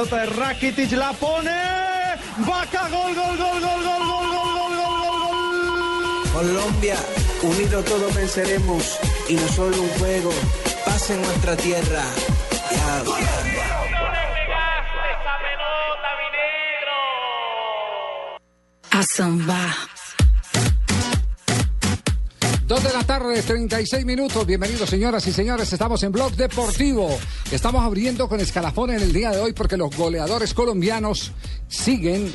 Pelota de Rakitic la pone. Vaca, gol, gol, gol, gol, gol, gol, gol, gol, gol, gol, gol. Colombia, unidos todos venceremos y no solo un juego, paz en nuestra tierra. Ya, A. Dos de la tarde, 36 minutos. Bienvenidos, señoras y señores. Estamos en Blog Deportivo. Estamos abriendo con escalafón en el día de hoy porque los goleadores colombianos siguen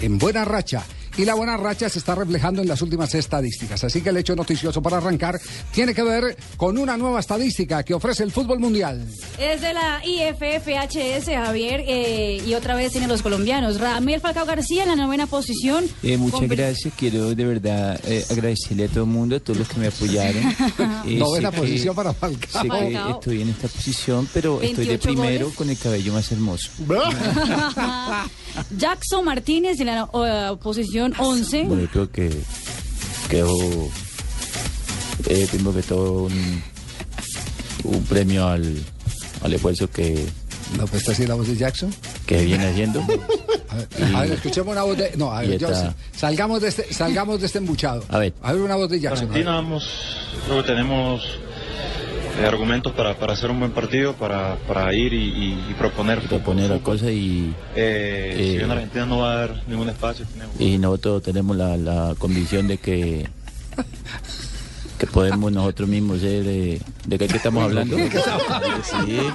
en buena racha. Y la buena racha se está reflejando en las últimas estadísticas. Así que el hecho noticioso para arrancar tiene que ver con una nueva estadística que ofrece el fútbol mundial. Es de la IFFHS, Javier, eh, y otra vez tienen los colombianos. Ramel Falcao García en la novena posición. Eh, muchas Con- gracias, quiero de verdad eh, agradecerle a todo el mundo, a todos los que me apoyaron. Eh, Novena que- posición para Falcao. Sé que Falcao. estoy en esta posición, pero estoy de 28 primero goles. con el cabello más hermoso. Jackson Martínez en la eh, posición 11. Bueno, yo creo que quedó, eh, primero que todo, un, un premio al, al esfuerzo que, ¿No puedes decir la voz de Jackson? que viene haciendo. A ver, a ver, escuchemos una voz de. No, a Y ver, yo está- salgamos de este, salgamos de este embuchado. A ver. A ver una voz de Jackson. Argentina que tenemos eh, argumentos para, para hacer un buen partido, para, para ir y, y- y proponer. proponer la cosa y, Eh, Eh, si bien Argentina no va a dar ningún espacio, tenemos- y nosotros tenemos la, la convicción de que que podemos nosotros mismos ser de, de qué, qué estamos hablando sí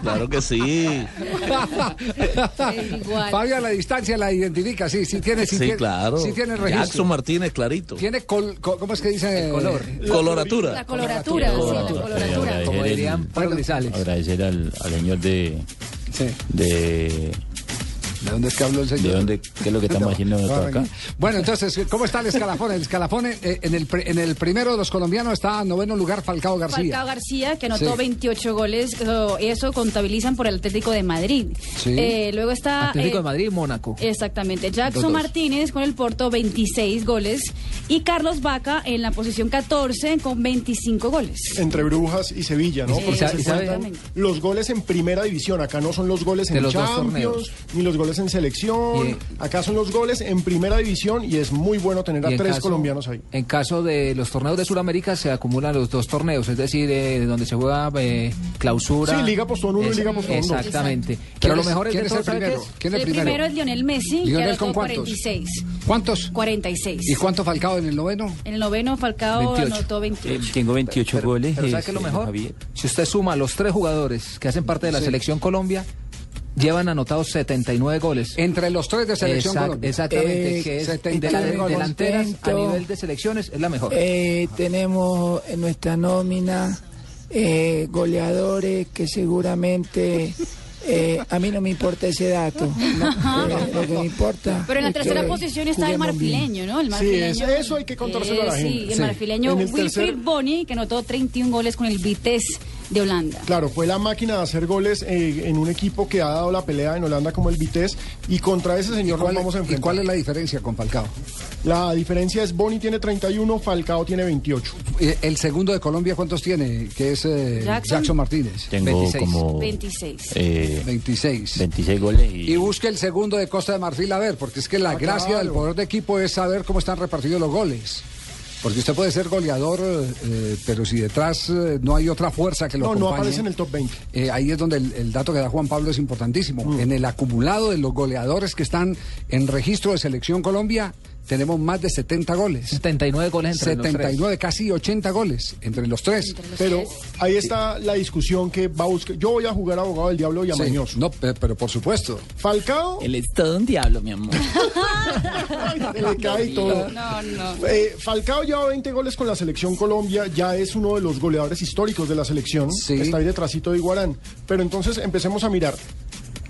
claro que sí. Fabio a la distancia la identifica, sí, sí tiene, sí, sí tiene, claro sí tiene registro. Jackson Martínez clarito Tiene col, col- ¿cómo es que dice? color. coloratura La coloratura, sí, la coloratura. Como dirían agradecer al, al señor de Sí. de ¿De dónde es que habló el señor? de dónde qué es lo que estamos haciendo acá Bueno, entonces, ¿cómo está el escalafón? El escalafón, eh, en, el, en el primero de los colombianos está en noveno lugar Falcao García. Falcao García, que anotó Sí. 28 goles, eso, eso contabilizan por el Atlético de Madrid. Sí. Eh, luego está... Atlético eh, de Madrid, Mónaco. Exactamente. Jackson dos. Martínez con el Porto 26 goles y Carlos Vaca en la posición 14 con 25 goles. Entre Brujas y Sevilla, ¿no? Sí, Porque se sabe- cuentan los goles en primera división. Acá no son los goles De en los dos Champions, torneos. ni los goles en selección. Y- Acá son los goles en primera división y es muy bueno tener a en tres caso- colombianos ahí. En caso de los torneos de Sudamérica se acumulan los dos torneos, es decir, eh, donde se juega eh, clausura. Sí, Liga Postón uno y Es- Liga Postón dos. Exactamente. ¿Quién Pero lo mejor es ¿Quién es el todo, ¿sabe qué primero? es? ¿Quién es El el primero primero? es Lionel Messi, Lionel, que ¿con cuántos? 46. ¿Cuántos? 46. ¿Y cuánto Falcao en el noveno? En el noveno Falcao 28. anotó 28. Eh, tengo 28 goles Pero eh, ¿sabe qué es lo mejor? Javier. Si usted suma los tres jugadores que hacen parte de la Sí. selección Colombia, llevan anotados 79 goles. Entre los tres de selección Exact- Colombia. exactamente, Eh, que es 79 de- goles. delanteras a nivel de selecciones es la mejor. Eh, tenemos en nuestra nómina eh, goleadores que seguramente eh, a mí no me importa ese dato. no, eh, lo que me importa. Pero en la tercera que posición está el marfileño, ¿no? El Sí, marfileño. es- eso hay que contárselo a la Eh, gente. Sí, el Sí. marfileño Wilfried tercer- Boni, que anotó 31 goles con el Vitesse de Holanda. Claro, fue la máquina de hacer goles eh, en un equipo que ha dado la pelea en Holanda como el Vitesse y contra ese señor nos cuál, vamos a ¿Y enfrentar. cuál es la diferencia con Falcao? La diferencia es Boni tiene 31, Falcao tiene 28. Eh, El segundo de Colombia, ¿cuántos tiene? Que es eh, Jackson. Jackson. Martínez. Tengo como 26. eh, 26. 26 goles y, Y busque el segundo de Costa de Marfil a ver, porque es que la Ah, gracia del poder de equipo es saber cómo están repartidos los goles. Porque usted puede ser goleador, eh, pero si detrás eh, no hay otra fuerza que lo No, no acompañe, aparece en el top 20. eh, ahí es donde el, el dato que da Juan Pablo es importantísimo. Mm. En el acumulado de los goleadores que están en registro de Selección Colombia, tenemos más de 70 goles. 79 goles entre los tres. 79, casi 80 goles entre los tres. Pero ahí está la discusión que va a buscar. Yo voy a jugar abogado del diablo y Sí, amañoso. no, pe- pero por supuesto. Falcao Él es todo un diablo, mi amor. se le cae todo. No, no. Eh, Falcao lleva 20 goles con la selección Colombia, ya es uno de los goleadores históricos de la selección, Sí. está ahí detrásito de Iguarán. Pero entonces empecemos a mirar.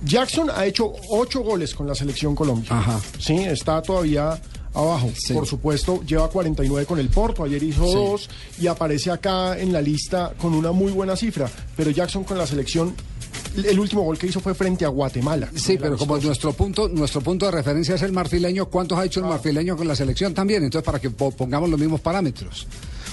Jackson ha hecho 8 goles con la selección Colombia. Ajá. Sí, está todavía abajo. Sí. Por supuesto, lleva 49 con el Porto, ayer hizo Sí. 2 y aparece acá en la lista con una muy buena cifra. Pero Jackson con la selección, el último gol que hizo fue frente a Guatemala. Sí, pero como nuestro punto, nuestro punto de referencia es el marfileño, ¿cuántos ha hecho el marfileño con la selección también? Entonces, para que po- pongamos los mismos parámetros.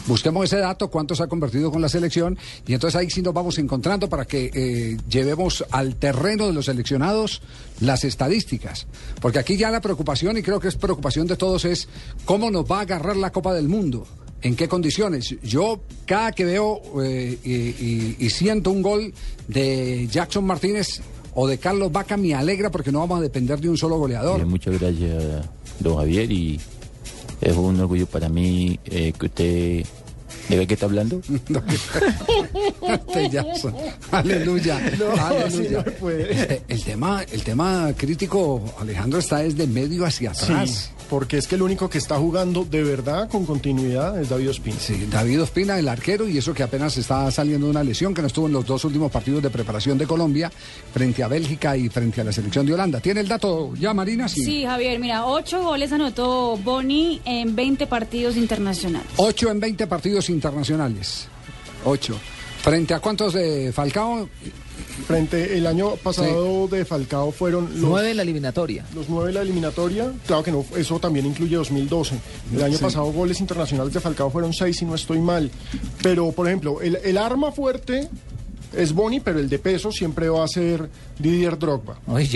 Busquemos ese dato, cuántos ha convertido con la selección, y entonces ahí sí nos vamos encontrando para que eh, llevemos al terreno de los seleccionados las estadísticas. Porque aquí ya la preocupación, y creo que es preocupación de todos, es cómo nos va a agarrar la Copa del Mundo. ¿En qué condiciones? Yo cada que veo eh, y, siento un gol de Jackson Martínez o de Carlos Vaca me alegra porque no vamos a depender de un solo goleador. Muchas gracias, don Javier, y es un orgullo para mí eh, que usted... ¿De qué está hablando? Este Jackson. Aleluya. no puede. Eh, El tema, el tema crítico, Alejandro, está desde medio hacia Sí, atrás. porque es que el único que está jugando de verdad con continuidad es David Ospina. Sí, David Ospina, el arquero, y eso que apenas está saliendo de una lesión que no estuvo en los dos últimos partidos de preparación de Colombia frente a Bélgica y frente a la selección de Holanda. ¿Tiene el dato ya, Marina? Sí, Javier, mira, ocho goles anotó Boni en 20 partidos internacionales. 8 en 20 partidos internacionales. 8. ¿Frente a cuántos de Falcao? Frente el año pasado de Falcao fueron los Nueve en la eliminatoria. Los nueve de la eliminatoria, claro que no, eso también incluye 2012. El año Sí. pasado goles internacionales de Falcao fueron seis, si no estoy mal. Pero, por ejemplo, el, el arma fuerte es Boni, pero el de peso siempre va a ser Didier Drogba. No, es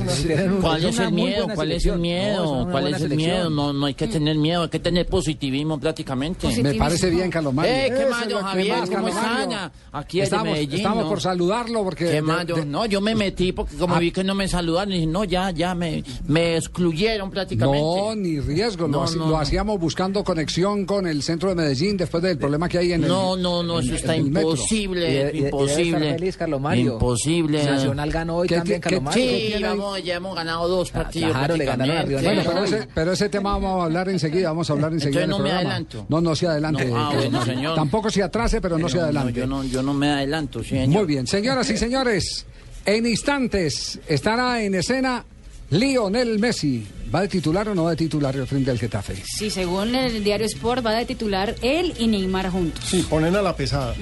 una- ¿Cuál es el miedo? ¿Cuál es el miedo? ¿Cuál es el miedo? No, no hay que tener miedo, hay que tener positivismo prácticamente. Me parece bien, Carlos Mario. Eh, ¿qué que Javier? más, ¿Cómo extraña? Aquí es estamos, de Medellín, estamos ¿no? por saludarlo porque... ¿Qué de- no, yo me metí porque como Ah. vi que no me saludaron, dije, no, ya, ya me, me excluyeron prácticamente. No, ni riesgo. lo, No, lo hacíamos buscando conexión con el centro de Medellín después del problema que hay en el No, no, no, eso está imposible, Y y y imposible. feliz, Carlos Mario. Imposible. Nacional ganó hoy ¿Qué- también, qué- Carlos. Sí, vamos, ya hemos ganado dos partidos. claro, le ganaron a Río prácticamente. Bueno, pero Negro. ese, pero ese tema vamos a hablar enseguida, vamos a hablar enseguida. Entonces en el no me adelanto. No, no se adelante. No, ah, bueno, señor. Tampoco se atrase, pero no se adelante. yo, no, yo no me adelanto, señor. Muy bien, señoras y señores, en instantes estará en escena Lionel Messi. ¿Va de titular o no va de titular al frente al Getafe? Sí, según el diario Sport, va de titular él y Neymar juntos. Sí, ponen a la pesada.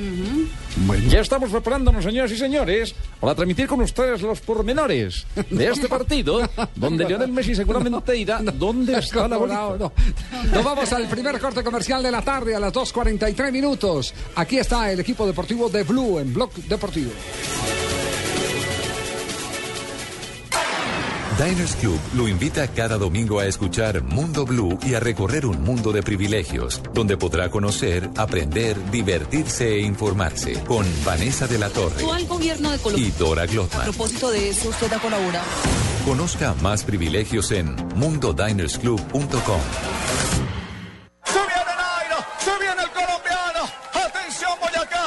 Ya estamos preparándonos, señoras y señores, para transmitir con ustedes los pormenores de este partido, donde Lionel Messi seguramente dirá dónde está la bolita. No, no. Nos vamos al primer corte comercial de la tarde a las 2.43 minutos. Aquí está el equipo deportivo de Blue en Blog Deportivo. Diners Club lo invita cada domingo a escuchar Mundo Blue y a recorrer un mundo de privilegios, donde podrá conocer, aprender, divertirse e informarse con Vanessa de la Torre al gobierno de Colombia. y Dora A Glotman. propósito de eso, usted ha colaborado. Conozca más privilegios en mundodinersclub.com.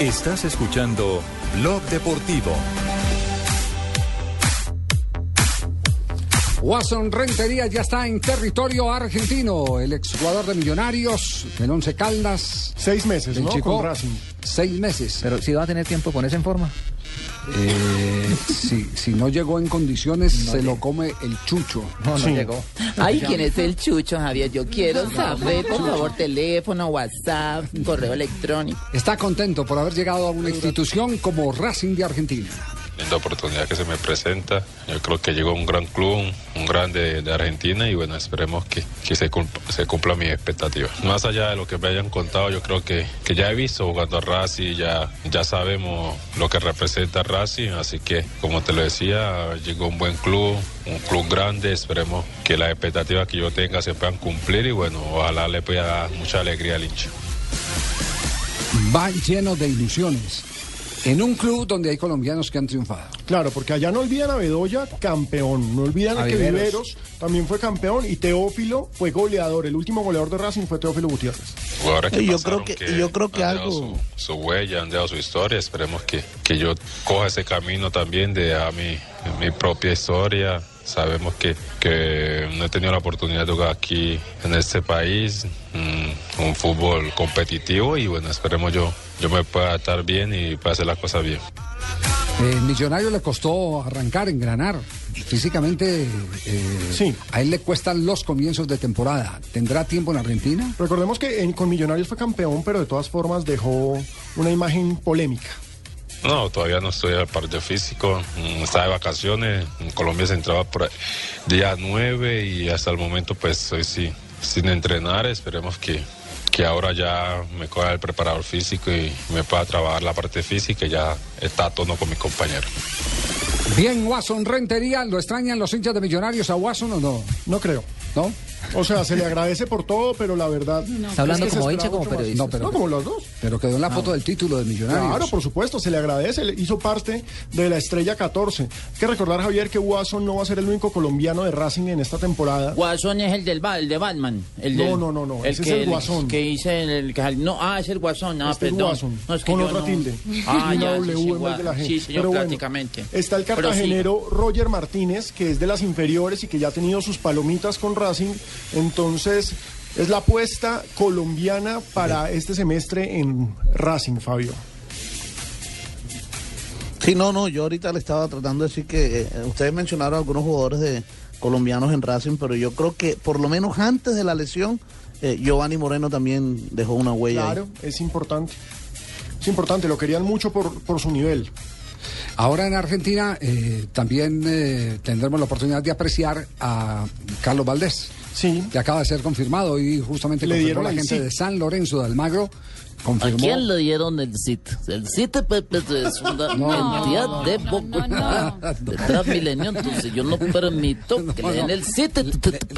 Estás escuchando Blog Deportivo. Watson Rentería ya está en territorio argentino. El exjugador de Millonarios, del Once Caldas. Seis meses, ¿no? Chico. Con Racing. Seis meses. Pero si va a tener tiempo de ponerse en forma. Eh, si, si no llegó en condiciones, se lo come el chucho. No, no llegó. Ay, ¿quién es el Chucho, Javier? Yo quiero saber, por favor, teléfono, WhatsApp, correo electrónico. Está contento por haber llegado a una institución como Racing de Argentina. Linda oportunidad que se me presenta. Yo creo que llegó un gran club, un, un grande de Argentina y bueno, esperemos que, que se, cumpla, se cumpla mis expectativas. Más allá de lo que me hayan contado, yo creo que, que ya he visto jugando a Racing, ya, ya sabemos lo que representa Racing, así que como te lo decía, llegó un buen club, un club grande, esperemos que las expectativas que yo tenga se puedan cumplir y bueno, ojalá le pueda dar mucha alegría al hincha. Va lleno de ilusiones. En un club donde hay colombianos que han triunfado. Claro, porque allá no olvidan a Bedoya, campeón. No olvidan a, que Viveros. Viveros también fue campeón y Teófilo fue goleador. El último goleador de Racing fue Teófilo Gutiérrez. que Y yo creo que- y yo creo que han algo- su, su huella, han dejado su historia. Esperemos que, que yo coja ese camino también de a mi, mi propia historia. Sabemos que, que no he tenido la oportunidad de jugar aquí en este país, mm, un fútbol competitivo y bueno, esperemos yo, yo me pueda adaptar bien y pueda hacer las cosas bien. Eh, Millonario le costó arrancar, engranar. Físicamente, eh, a él le cuestan los comienzos de temporada. ¿Tendrá tiempo en Argentina? Recordemos que en- con Millonarios fue campeón, pero de todas formas dejó una imagen polémica. No, todavía no estoy al parte físico. mm, Estaba de vacaciones. En Colombia se entraba por día 9 y hasta el momento pues estoy sí, sin entrenar. Esperemos que, que ahora ya me coja el preparador físico y me pueda trabajar la parte física y ya está a tono con mis compañeros. Bien, Watson Rentería, ¿lo extrañan los hinchas de Millonarios a Watson o no? No creo. ¿No? O sea, se le agradece por todo, pero la verdad. ¿Está hablando es que se como hincha como periodista? No, pero- No, como los dos. Pero quedó en la foto del título de Millonarios. Claro, por supuesto, se le agradece, le hizo parte de la estrella 14. Hay que recordar, Javier, que Watson no va a ser el único colombiano de Racing en esta temporada. Guasón es el del el de Batman. El No, del- no, no, no, El ese que, es el Guasón. que hice el, el que- no, ah, es el Guasón, no, Este es perdón. Guasón, No, es que con otra no- tilde. Ah, Y una ya, W sí, sí, en vez de la G. Sí, señor, Pero bueno, prácticamente. Está el cartagenero Roger Martínez, que es de las inferiores y que ya ha tenido sus palomitas con Racing. Entonces, es la apuesta colombiana para este semestre en Racing, Fabio. Sí, no, no, yo ahorita le estaba tratando de decir que eh, ustedes mencionaron algunos jugadores de colombianos en Racing, pero yo creo que por lo menos antes de la lesión, eh, Giovanni Moreno también dejó una huella. ahí. Claro, es importante. Es importante, lo querían mucho por, por su nivel. Ahora en Argentina eh, también eh, tendremos la oportunidad de apreciar a Carlos Valdés. Sí. Que acaba de ser confirmado y justamente Le confirmó dieron la gente sí. de San Lorenzo de Almagro. Confirmó. ¿A quién le dieron el CIT? El CIT Pepe, es una No, entidad no, de no, poco no, de Transmilenio, entonces yo no permito que le den el CIT.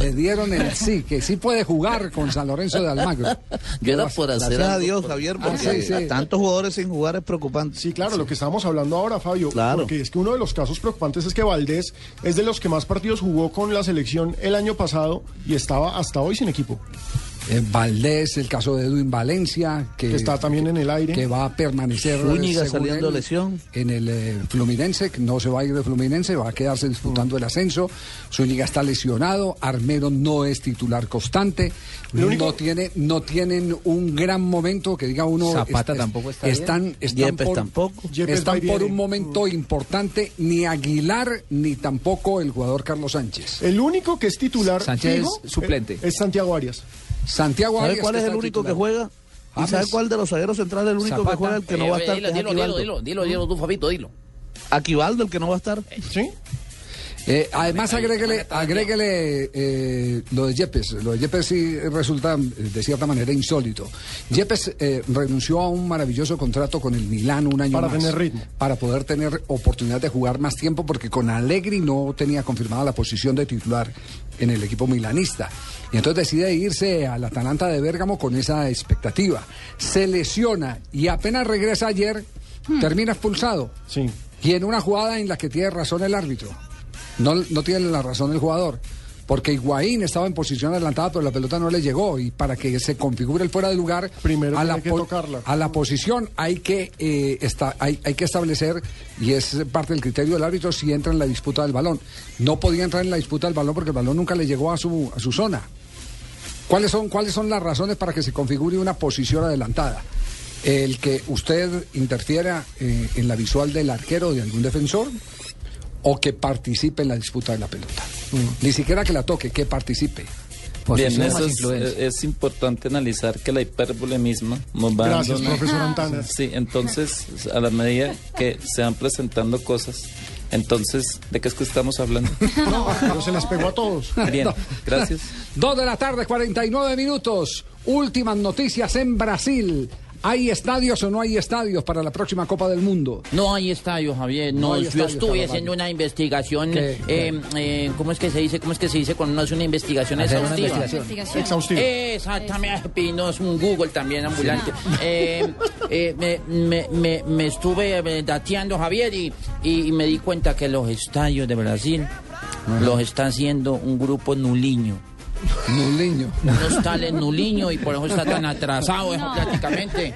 Le dieron el sí, que sí puede jugar con San Lorenzo de Almagro. Yo era por hacer Gracias a Dios, Javier, Ah, sí, sí. tantos jugadores sin jugar es preocupante. Sí, claro, lo que estábamos hablando ahora, Fabio. Claro. Porque es que uno de los casos preocupantes es que Valdés es de los que más partidos jugó con la selección el año pasado y estaba hasta hoy sin equipo. Eh, Valdés, el caso de Edwin Valencia, que, Que está también en el aire. que va a permanecer Zúñiga saliendo él, lesión. en el eh, Fluminense, que no se va a ir de Fluminense, va a quedarse disputando el ascenso. Zúñiga está lesionado, Armero no es titular constante, Lo único- no tiene, no tienen un gran momento que diga uno. Zapata tampoco está bien. están, están Yepes por, tampoco. Yepes están por un momento importante ni Aguilar ni tampoco el jugador Carlos Sánchez. El único que es titular Sánchez fijo, es suplente. eh, Es Santiago Arias. Santiago ¿Sabe Arias, cuál es el único que juega? ¿Y James. sabe cuál de los zagueros centrales es el único Zapata. que juega el que no va a estar? Dilo, dilo, dilo, dilo, dilo, dilo, tú, Fabito, dilo. Aquivaldo, el que no va a estar. ¿Sí? Eh, además, agréguele, agréguele eh, lo de Yepes. Lo de Yepes sí resulta eh, de cierta manera insólito. Yepes eh, renunció a un maravilloso contrato con el Milán un año Para más. tener ritmo. Para poder tener oportunidad de jugar más tiempo, porque con Allegri no tenía confirmada la posición de titular en el equipo milanista. Y entonces decide irse al Atalanta de Bérgamo con esa expectativa. Se lesiona y apenas regresa ayer, termina expulsado. Sí. Y en una jugada en la que tiene razón el árbitro. No, no tiene la razón el jugador. porque Higuaín estaba en posición adelantada, pero la pelota no le llegó. Y para que se configure el fuera de lugar, Primero a, la que tocarla. a la posición hay que, eh, esta- hay, hay que establecer, y es parte del criterio del árbitro, si entra en la disputa del balón. No podía entrar en la disputa del balón porque el balón nunca le llegó a su, a su zona. ¿Cuáles son, ¿Cuáles son las razones para que se configure una posición adelantada? El que usted interfiera eh, en la visual del arquero o de algún defensor o que participe en la disputa de la pelota. Ni siquiera que la toque, que participe. Bien, eso es, es importante analizar que la hipérbole misma nos va Gracias, dando profesor Antana. Sí, entonces, a la medida que se van presentando cosas, entonces, ¿de qué es que estamos hablando? No, pero se les pegó a todos. Bien, gracias. Dos de la tarde, 49 minutos. Últimas noticias en Brasil. ¿Hay estadios o no hay estadios para la próxima Copa del Mundo? No hay estadio, Javier. No No, hay yo estuve haciendo una investigación. ¿Qué? eh, eh, ¿Cómo es que se dice? ¿Cómo es que se dice cuando uno hace una investigación Hacer una exhaustiva? investigación. Investigación. Exhaustivo. Exactamente, Pino, es un Google también ambulante. Eh, eh, me, me- me- me estuve dateando, Javier, y, y- y me di cuenta que los estadios de Brasil los está haciendo un grupo nuliño. Nuliño. Unos tales nuliño y por eso está tan atrasado No. prácticamente.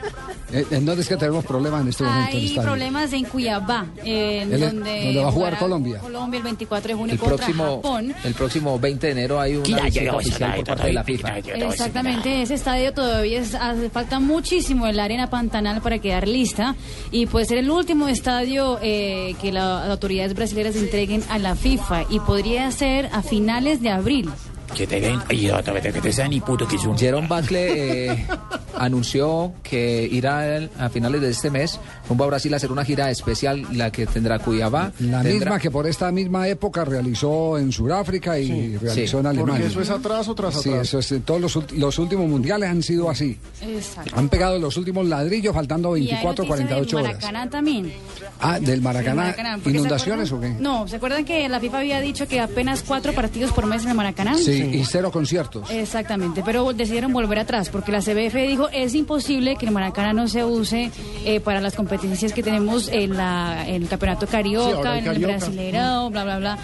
Eh, ¿En dónde es que tenemos problemas en este momento? en el Hay problemas en Cuiabá, en es- donde, donde va a jugar Colombia. Colombia el 24 de junio El contra próximo, Japón. el próximo 20 de enero hay una visita oficial por parte de la FIFA. Exactamente, ese estadio todavía es- hace falta muchísimo en la arena Pantanal para quedar lista y puede ser el último estadio eh, que la- las autoridades brasileñas entreguen a la FIFA y podría ser a finales de abril. Que te den, ay, otra vez, que te sean ni puto que son. Jerome Buckley eh, anunció que irá a finales de este mes rumbo a Brasil a hacer una gira especial, la que tendrá Cuiabá. La tendrá- misma que por esta misma época realizó en Sudáfrica y Sí. realizó Sí. en Alemania. Porque eso es atraso tras Sí, atraso. eso es, eh, todos los, ulti- los últimos mundiales han sido así. Exacto. Han pegado los últimos ladrillos faltando Y hay 24, noticias 48 del horas. Maracaná también. Ah, del Maracaná. Del Maracaná, porque ¿se ¿Inundaciones o qué? No, ¿se acuerdan que la FIFA había dicho que apenas cuatro partidos por mes en el Maracaná? Sí, y cero conciertos. Exactamente, pero decidieron volver atrás porque la CBF dijo es imposible que el Maracaná no se use eh, para las competencias que tenemos en, la, en el Campeonato Carioca, en el. Brasileirao, bla, bla, bla.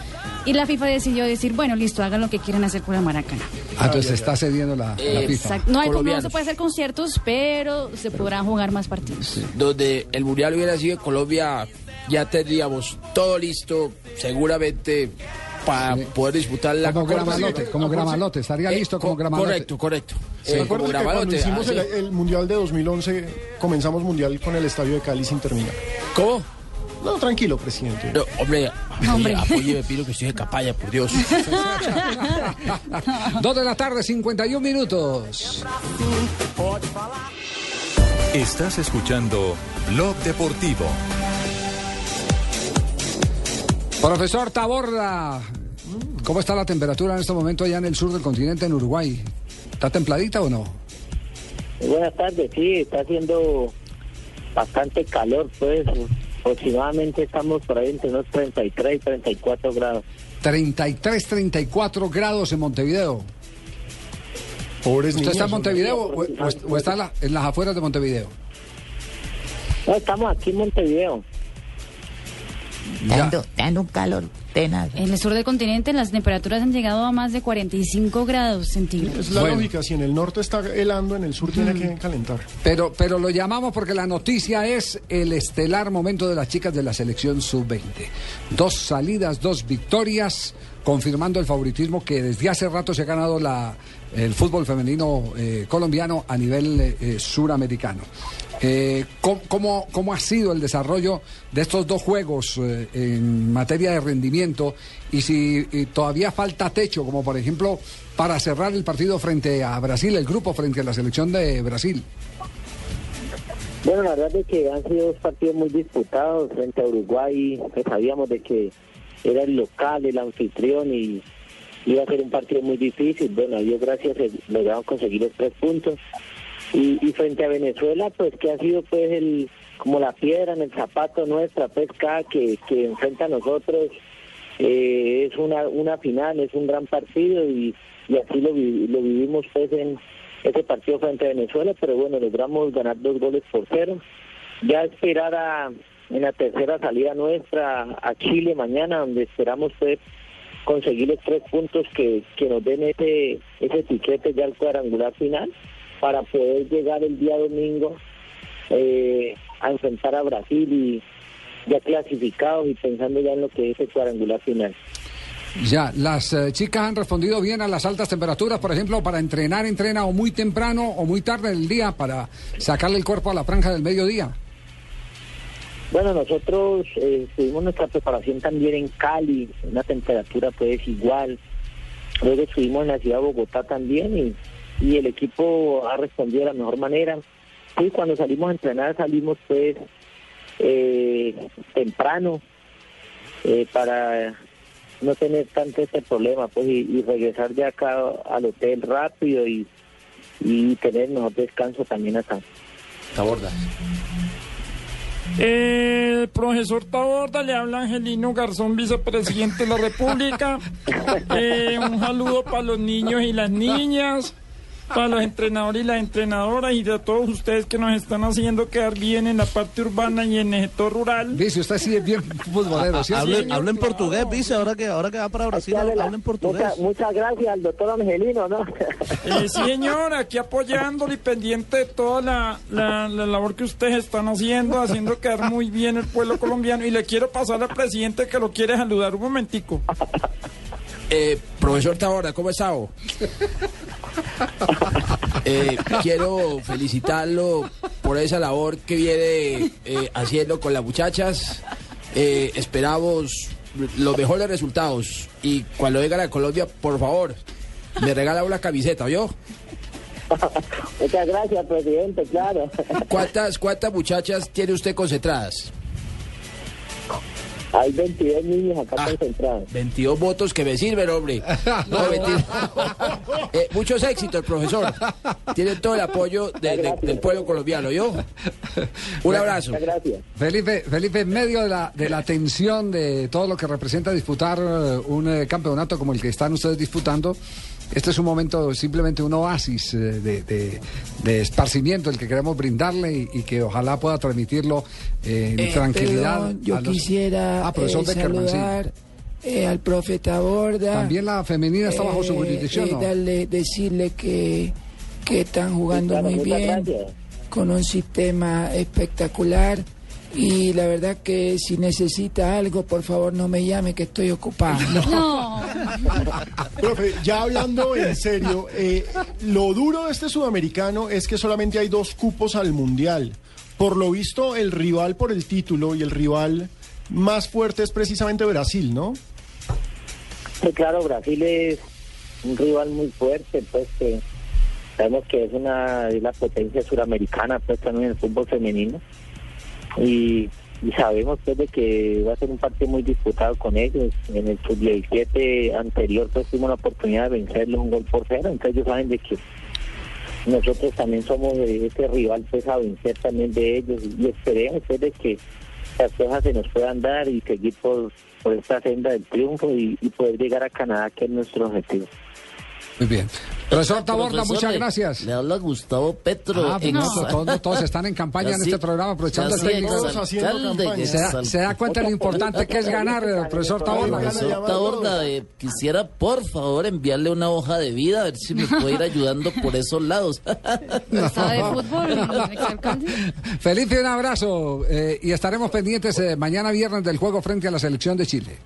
Y la FIFA decidió decir, bueno, listo, hagan lo que quieran hacer con el Maracaná. Ah, entonces se está cediendo la, la FIFA. Exacto. No, hay, no se puede hacer conciertos, pero se podrán jugar más partidos. donde el mundial hubiera sido en Colombia, ya tendríamos todo listo, seguramente para poder disputar la Como Gramalote, como Gramalote, estaría Eh, listo como co- Gramalote. Correcto, correcto. ¿Se Eh, acuerdan como que cuando Gramalote, hicimos ah, el, sí. el Mundial de 2011, comenzamos Mundial con el estadio de Cali sin terminar? ¿Cómo? No, tranquilo, presidente. No, hombre, Hombre. apóyeme, Pino, que estoy de capalla, por Dios. Dos de la tarde, 51 minutos. Estás escuchando Blog Deportivo. Profesor Taborda, ¿cómo está la temperatura en este momento allá en el sur del continente, en Uruguay? ¿Está templadita o no? Buenas tardes, sí, está haciendo bastante calor, pues aproximadamente estamos por ahí entre unos 33 y 34 grados. 33, 34 grados en Montevideo. Pobres ¿Usted está en Montevideo o, hombre. o- o está en, la- en las afueras de Montevideo? No, estamos aquí en Montevideo. Dando, dando un calor tenaz. En el sur del continente las temperaturas han llegado a más de 45 grados centígrados. Es la Bueno. lógica, si en el norte está helando, en el sur tiene que calentar. Pero, pero lo llamamos porque la noticia es el estelar momento de las chicas de la selección sub-20. Dos salidas, dos victorias, confirmando el favoritismo que desde hace rato se ha ganado la, el fútbol femenino eh, colombiano a nivel eh, suramericano. Eh, ¿cómo, cómo, ha sido el desarrollo de estos dos juegos eh, en materia de rendimiento? Y si todavía falta techo, como por ejemplo para cerrar el partido frente a Brasil, el grupo frente a la selección de Brasil. Bueno, la verdad es que han sido dos partidos muy disputados frente a Uruguay. Pues sabíamos de que era el local, el anfitrión y iba a ser un partido muy difícil. Bueno, Dios gracias lograron conseguir los tres puntos. Y, y frente a Venezuela, pues que ha sido pues el como la piedra en el zapato nuestra, pues cada que, que enfrenta a nosotros eh, es una, una final, es un gran partido y, así lo, vi- lo vivimos pues en ese partido frente a Venezuela, pero bueno, logramos ganar dos goles por cero. Ya esperar a, en la tercera salida nuestra a Chile mañana, donde esperamos pues conseguir los tres puntos que, que nos den ese, ese tiquete ya al cuadrangular final para poder llegar el día domingo eh, a enfrentar a Brasil y ya clasificados y pensando ya en lo que es el cuadrangular final. Ya, las eh, chicas han respondido bien a las altas temperaturas, por ejemplo, para entrenar, entrena o muy temprano o muy tarde del día para sacarle el cuerpo a la franja del mediodía. Bueno, nosotros eh, tuvimos nuestra preparación también en Cali, una temperatura pues igual. Luego estuvimos en la ciudad de Bogotá también y, y el equipo ha respondido de la mejor manera. Sí, cuando salimos a entrenar salimos pues eh, temprano eh, para no tener tanto este problema pues y, y regresar ya acá al hotel rápido y, y tener mejor descanso también acá. Taborda. El profesor Taborda le habla Angelino Garzón, vicepresidente de la República. Eh, un saludo para los niños y las niñas, para los entrenadores y las entrenadoras y de todos ustedes que nos están haciendo quedar bien en la parte urbana y en el sector rural. Dice, usted sí es bien futbolero, ¿sí? Señor, hablen portugués, dice, ahora que, ahora que va para Brasil, Dale la- hablen portugués. Muchas, muchas gracias al doctor Angelino, ¿no? Eh, sí, señor, aquí apoyándole y pendiente de toda la, la- la labor que ustedes están haciendo, haciendo quedar muy bien el pueblo colombiano. Y le quiero pasar al presidente que lo quiere saludar un momentico. Eh, profesor Taborda, ¿cómo está? Eh, quiero felicitarlo por esa labor que viene eh, haciendo con las muchachas. Eh, esperamos los mejores resultados. Y cuando vengan a Colombia, por favor, me regala una camiseta, ¿yo? Muchas gracias, presidente, claro. ¿Cuántas, ¿Cuántas muchachas tiene usted concentradas? Hay 22 niños acá concentrados. 22 votos que me sirven, hombre. No. Eh, muchos éxitos, profesor. Tiene todo el apoyo de- de- del pueblo colombiano, ¿yo? Un abrazo. Felipe, Felipe, en medio de la, de la tensión de todo lo que representa disputar eh, un eh, campeonato como el que están ustedes disputando, este es un momento, simplemente un oasis eh, de, de- de esparcimiento el que queremos brindarle y, y que ojalá pueda transmitirlo eh, en Eh, tranquilidad. perdón, yo a los- quisiera Ah, profesor eh, sí. saludar eh, al profeta Borda. También la femenina está bajo su Eh, jurisdicción, eh, ¿no? darle, decirle que, que están jugando claro, muy bien, gracias. con un sistema espectacular. Y la verdad que si necesita algo, por favor no me llame que estoy ocupado. Profe, ya hablando en serio, eh, lo duro de este sudamericano es que solamente hay dos cupos al mundial. Por lo visto, el rival por el título y el rival más fuerte es precisamente Brasil, ¿no? Sí, claro, Brasil es un rival muy fuerte, pues que sabemos que es una es la potencia suramericana, pues también en el fútbol femenino. Y, sabemos pues de que va a ser un partido muy disputado con ellos. En el sub-17 anterior pues tuvimos la oportunidad de vencerlos un gol por cero, entonces ellos saben de que nosotros también somos ese rival pues a vencer también de ellos y esperemos pues de que las cosas se nos puedan dar y seguir por, por esta senda del triunfo y poder llegar a Canadá que es nuestro objetivo. Muy bien. Profesor Taborda, Profesor, muchas le- gracias. Le habla Gustavo Petro. Ah, pues no, todos, todos están en campaña en este programa, aprovechando el técnico. Se da, se da cuenta de lo importante que es ganar, eh, profesor Taborda. Profesor Taborda, eh, quisiera por favor enviarle una hoja de vida a ver si me puede ir ayudando por esos lados. ¿Sabe de fútbol, exalcalde? Felipe, un abrazo eh, y estaremos pendientes eh, mañana viernes del juego frente a la selección de Chile.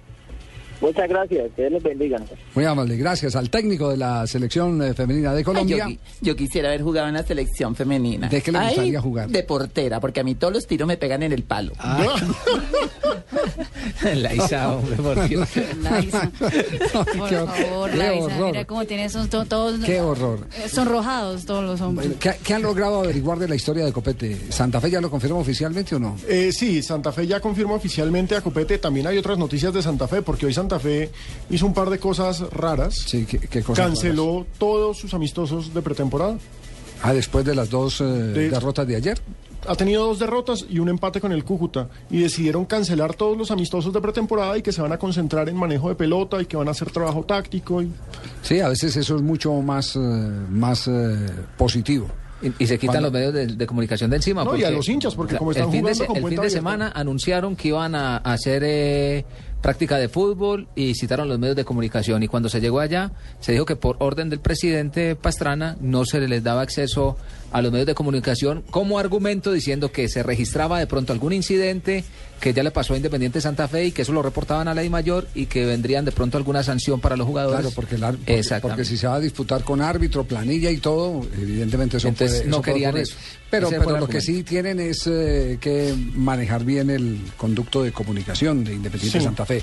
Muchas gracias, que Dios les bendiga. Muy amable, gracias al técnico de la selección eh, femenina de Colombia. Ay, yo, qui- yo quisiera haber jugado en la selección femenina. ¿De qué le Ay, gustaría jugar? De portera, porque a mí todos los tiros me pegan en el palo. Laisa, hombre, por Dios. Laisa. Por qué- favor, Laisa, mira cómo tiene esos to- todos Qué horror. eh, sonrojados todos los hombres. ¿Qué, qué han logrado averiguar de la historia de Copete? ¿Santa Fe ya lo confirma oficialmente o no? Eh, sí, Santa Fe ya confirmó oficialmente a Copete. También hay otras noticias de Santa Fe, porque hoy Santa Fe hizo un par de cosas raras. Sí, ¿qué, qué cosas Canceló todos sus amistosos de pretemporada. Ah, después de las dos eh, De- derrotas de ayer. Ha tenido dos derrotas y un empate con el Cúcuta. Y decidieron cancelar todos los amistosos de pretemporada y que se van a concentrar en manejo de pelota y que van a hacer trabajo táctico. Y... Sí, a veces eso es mucho más, eh, más eh, positivo. Y, y se quitan Cuando- los medios de, de comunicación de encima. No, y a los hinchas, porque como el están fin jugando se- con el fin de abierta. semana anunciaron que iban a hacer eh, práctica de fútbol y citaron los medios de comunicación. Y cuando se llegó allá, se dijo que por orden del presidente Pastrana no se les daba acceso a los medios de comunicación como argumento diciendo que se registraba de pronto algún incidente que ya le pasó a Independiente Santa Fe y que eso lo reportaban a la I mayor y que vendrían de pronto alguna sanción para los jugadores. Claro, porque, el ar- porque- porque si se va a disputar con árbitro, planilla y todo, evidentemente eso Entonces, puede- no eso querían eso. Pero, pero lo que sí tienen es eh, que manejar bien el conducto de comunicación de Independiente Sí. Santa Fe.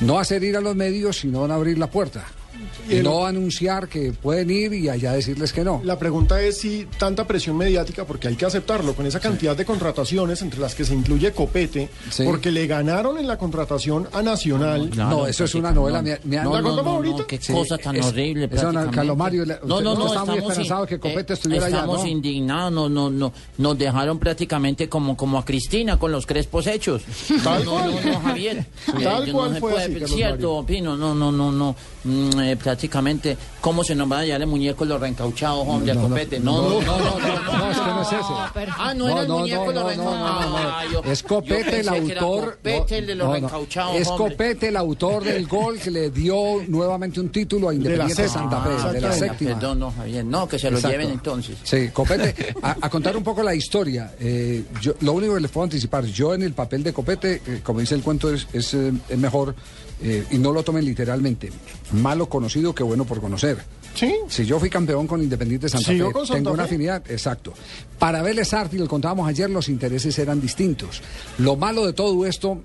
No hacer ir a los medios, sino a abrir la puerta. Y el- no anunciar que pueden ir y allá decirles que no. La pregunta es si tanta presión mediática, porque hay que aceptarlo, con esa cantidad de contrataciones entre las que se incluye Copete, Sí. porque le ganaron en la contratación a Nacional. No, eso es una novela. me- me- No, ¿La no, contamos no, ahorita? no, qué Sí, cosa tan es- horrible. es una- no, no, no, está muy estamos, esperanzado in- que Copete eh, estuviera allá, Estamos ¿no? indignados, no, no, no, nos dejaron prácticamente como, como a Cristina con los crespos hechos. Tal no, cual. no, no, Javier. Tal Eh, cual fue puede, así, cierto, Pino, no, no, no, no. Eh, prácticamente, ¿cómo se nos van a hallar el muñeco los reencauchados, hombre, No, Copete? no, No, no, no, no, no, no, No, es que no es ese. Ah, no, era el No, no, muñeco no, los no, reencauchados. no, no, no. Ah, Es Copete el autor. Copete el de los no, no. reencauchados, Es. Copete el autor del gol que le dio nuevamente un título a Independiente séptima. Santa Fe, de la Exactamente. séptima. Perdón, no, Javier, no, que se lo lleven entonces. Sí, Copete, a, contar un poco la historia. eh, yo, lo único que les puedo anticipar, yo en el papel de Copete, eh, como dice el cuento, es, eh, es mejor, eh, y no lo tomen literalmente, malo conocido que bueno por conocer. Sí. Si yo fui campeón con Independiente Santa ¿Siguió Fe, Santa tengo una afinidad, exacto. Para Vélez Arti, lo contábamos ayer, los intereses eran distintos. Lo malo de todo esto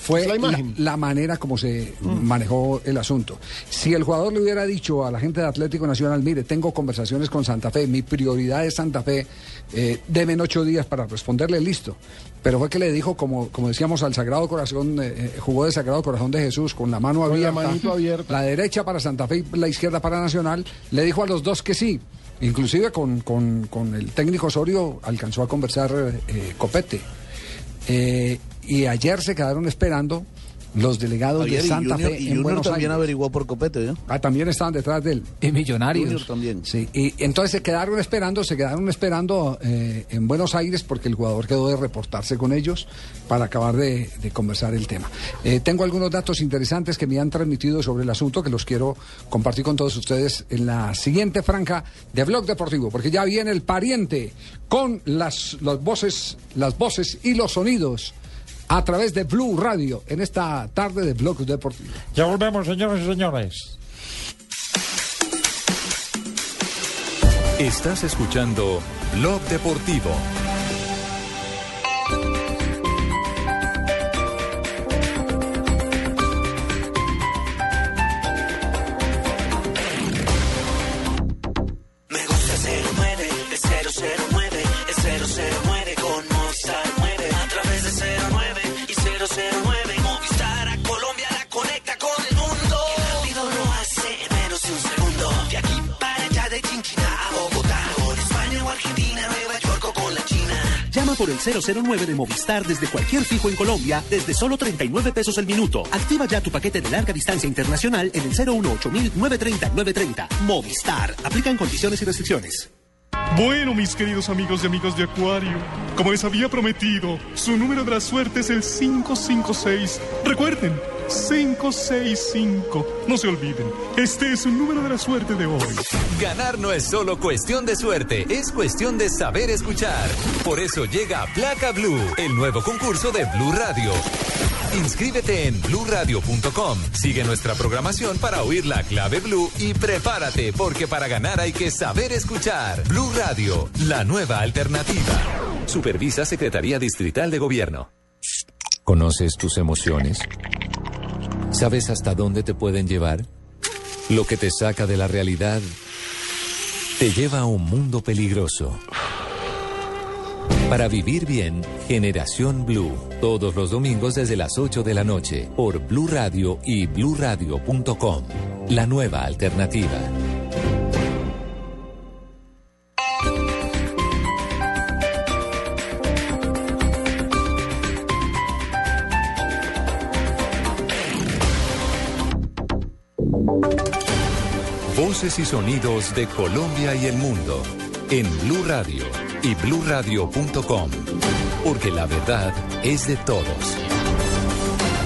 fue la la, imagen. la manera como se manejó el asunto. Si el jugador le hubiera dicho a la gente de Atlético Nacional, mire, tengo conversaciones con Santa Fe, mi prioridad es Santa Fe, eh, demen ocho días para responderle, listo. Pero fue que le dijo, como, como decíamos, al Sagrado Corazón, eh, eh, jugó de Sagrado Corazón de Jesús con la mano Con la abierta. la derecha para Santa Fe y la izquierda para Nacional, le dijo a los dos que sí. Inclusive con, con- con el técnico Osorio alcanzó a conversar eh, Copete. Eh, y ayer se quedaron esperando los delegados de y Santa Junior, Fe y en Buenos también Aires. averiguó por Copete, ¿no? Ah, también estaban detrás de él. Y millonarios. Junior también. Sí, y entonces se quedaron esperando, se quedaron esperando eh, en Buenos Aires porque el jugador quedó de reportarse con ellos para acabar de, de conversar el tema. Eh, tengo algunos datos interesantes que me han transmitido sobre el asunto que los quiero compartir con todos ustedes en la siguiente franja de Blog Deportivo, porque ya viene el pariente con las, las voces, las voces y los sonidos a través de Blue Radio en esta tarde de Blog Deportivo. Ya volvemos, señoras y señores. Estás escuchando Blog Deportivo. 09 de Movistar desde cualquier fijo en Colombia desde solo 39 pesos el minuto. Activa ya tu paquete de larga distancia internacional en el 018 930 930. Movistar. Aplican condiciones y restricciones. Bueno, mis queridos amigos y amigos de Acuario, como les había prometido, su número de la suerte es el 556. Recuerden. 565. No se olviden, este es un número de la suerte de hoy. Ganar no es solo cuestión de suerte, es cuestión de saber escuchar. Por eso llega Placa Blue, el nuevo concurso de Blue Radio. Inscríbete en bluradio.com. Sigue nuestra programación para oír la clave Blue y prepárate, porque para ganar hay que saber escuchar. Blue Radio, la nueva alternativa. Supervisa Secretaría Distrital de Gobierno. ¿Conoces tus emociones? ¿Sabes hasta dónde te pueden llevar? Lo que te saca de la realidad te lleva a un mundo peligroso. Para vivir bien, Generación Blue, todos los domingos desde las 8 de la noche, por Blue Radio y bluradio.com. La nueva alternativa. Voces y sonidos de Colombia y el mundo en Blue Radio y bluradio.com, porque la verdad es de todos.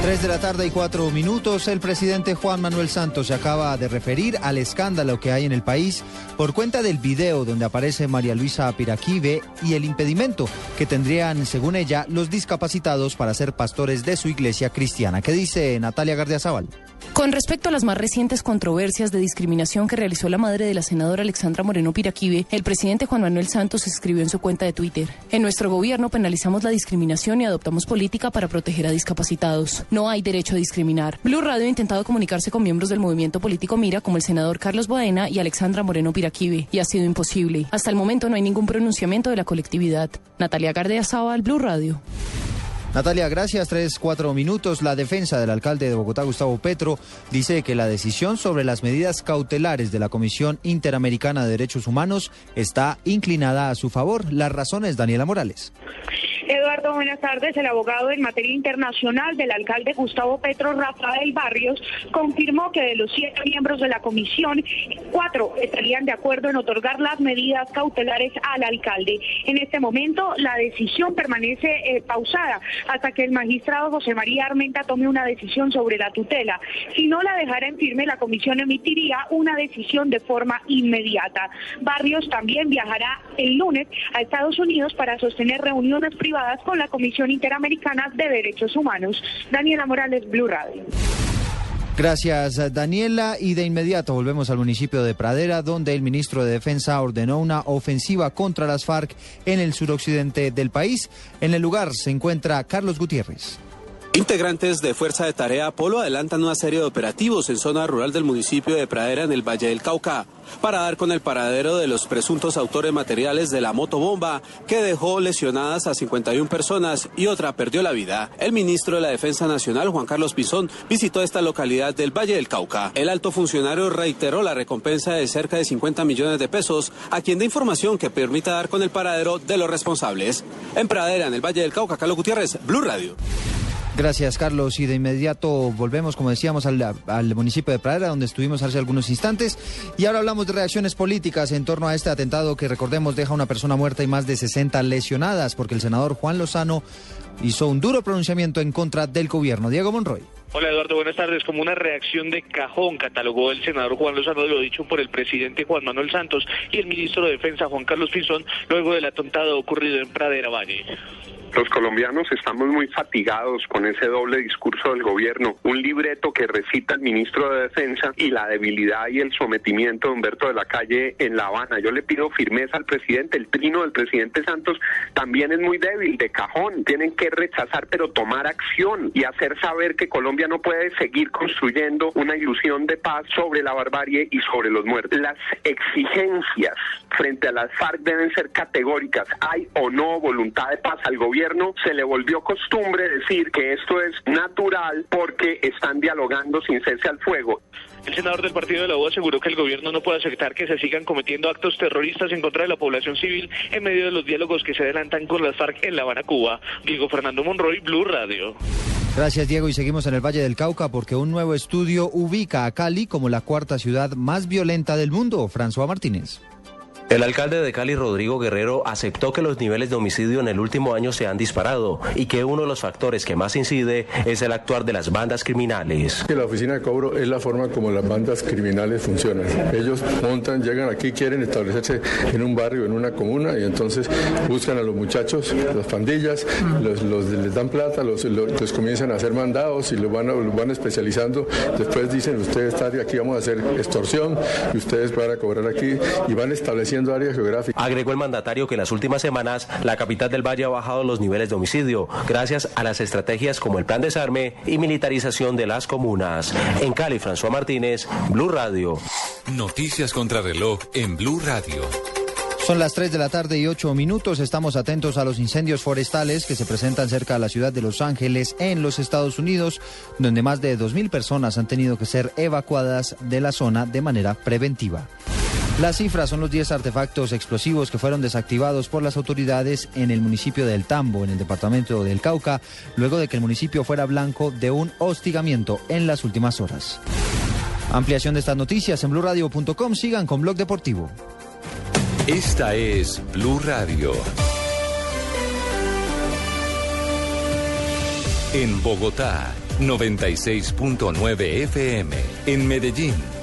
Tres de la tarde y cuatro minutos, el presidente Juan Manuel Santos se acaba de referir al escándalo que hay en el país por cuenta del video donde aparece María Luisa Piraquive y el impedimento que tendrían, según ella, los discapacitados para ser pastores de su iglesia cristiana. ¿Qué dice Natalia Gardiazabal? Con respecto a las más recientes controversias de discriminación que realizó la madre de la senadora Alexandra Moreno Piraquive, el presidente Juan Manuel Santos escribió en su cuenta de Twitter: En nuestro gobierno penalizamos la discriminación y adoptamos política para proteger a discapacitados. No hay derecho a discriminar. Blue Radio ha intentado comunicarse con miembros del movimiento político Mira, como el senador Carlos Boadena y Alexandra Moreno Piraquive, y ha sido imposible. Hasta el momento no hay ningún pronunciamiento de la colectividad. Natalia Gardea Sábal, Blue Radio. Natalia, gracias. Tres, cuatro minutos. La defensa del alcalde de Bogotá, Gustavo Petro, dice que la decisión sobre las medidas cautelares de la Comisión Interamericana de Derechos Humanos está inclinada a su favor. Las razones, Daniela Morales. Eduardo, buenas tardes. El abogado en materia internacional del alcalde Gustavo Petro, Rafael Barrios, confirmó que de los siete miembros de la comisión, cuatro estarían de acuerdo en otorgar las medidas cautelares al alcalde. En este momento, la decisión permanece eh, pausada hasta que el magistrado José María Armenta tome una decisión sobre la tutela. Si no la dejara en firme, la comisión emitiría una decisión de forma inmediata. Barrios también viajará el lunes a Estados Unidos para sostener reuniones privadas con la Comisión Interamericana de Derechos Humanos. Daniela Morales, Blue Radio. Gracias, Daniela. Y de inmediato volvemos al municipio de Pradera, donde el ministro de Defensa ordenó una ofensiva contra las FARC en el suroccidente del país. En el lugar se encuentra Carlos Gutiérrez. Integrantes de Fuerza de Tarea Apolo adelantan una serie de operativos en zona rural del municipio de Pradera en el Valle del Cauca para dar con el paradero de los presuntos autores materiales de la motobomba que dejó lesionadas a 51 personas y otra perdió la vida. El ministro de la Defensa Nacional, Juan Carlos Pizón, visitó esta localidad del Valle del Cauca. El alto funcionario reiteró la recompensa de cerca de 50 millones de pesos a quien dé información que permita dar con el paradero de los responsables. En Pradera, en el Valle del Cauca, Carlos Gutiérrez, Blue Radio. Gracias, Carlos. Y de inmediato volvemos, como decíamos, al, municipio de Pradera, donde estuvimos hace algunos instantes. Y ahora hablamos de reacciones políticas en torno a este atentado que, recordemos, deja una persona muerta y más de 60 lesionadas, porque el senador Juan Lozano hizo un duro pronunciamiento en contra del gobierno. Diego Monroy. Hola Eduardo, buenas tardes. Como una reacción de cajón catalogó el senador Juan Lozano lo dicho por el presidente Juan Manuel Santos y el ministro de Defensa Juan Carlos Pinzón luego del atentado ocurrido en Pradera Valle. Los colombianos estamos muy fatigados con ese doble discurso del gobierno, un libreto que recita el ministro de Defensa y la debilidad y el sometimiento de Humberto de la Calle en La Habana. Yo le pido firmeza al presidente, el trino del presidente Santos también es muy débil, de cajón. Tienen que rechazar, pero tomar acción y hacer saber que Colombia no puede seguir construyendo una ilusión de paz sobre la barbarie y sobre los muertos. Las exigencias frente a las FARC deben ser categóricas. Hay o no voluntad de paz al gobierno se le volvió costumbre decir que esto es natural porque están dialogando sin cese al fuego. El senador del Partido de la U aseguró que el gobierno no puede aceptar que se sigan cometiendo actos terroristas en contra de la población civil en medio de los diálogos que se adelantan con las FARC en La Habana, Cuba. Diego Fernando Monroy, Blue Radio. Gracias Diego y seguimos en el Valle del Cauca porque un nuevo estudio ubica a Cali como la cuarta ciudad más violenta del mundo. François Martínez. El alcalde de Cali, Rodrigo Guerrero, aceptó que los niveles de homicidio en el último año se han disparado y que uno de los factores que más incide es el actuar de las bandas criminales. La oficina de cobro es la forma como las bandas criminales funcionan. Ellos montan, llegan aquí, quieren establecerse en un barrio, en una comuna y entonces buscan a los muchachos, las pandillas, les dan plata, los, comienzan a hacer mandados y los van, los van especializando. Después dicen, ustedes están aquí, vamos a hacer extorsión y ustedes van a cobrar aquí y van estableciendo área geográfica. Agregó el mandatario que en las últimas semanas la capital del Valle ha bajado los niveles de homicidio gracias a las estrategias como el plan desarme y militarización de las comunas. En Cali, François Martínez, Blue Radio. Noticias contra reloj en Blue Radio. Son las 3 de la tarde y 8 minutos. Estamos atentos a los incendios forestales que se presentan cerca de la ciudad de Los Ángeles, en los Estados Unidos, donde más de 2.000 personas han tenido que ser evacuadas de la zona de manera preventiva. Las cifras son los 10 artefactos explosivos que fueron desactivados por las autoridades en el municipio del Tambo, en el departamento del Cauca, luego de que el municipio fuera blanco de un hostigamiento en las últimas horas. Ampliación de estas noticias en blurradio.com. Sigan con Blog Deportivo. Esta es Blue Radio. En Bogotá, 96.9 FM. En Medellín,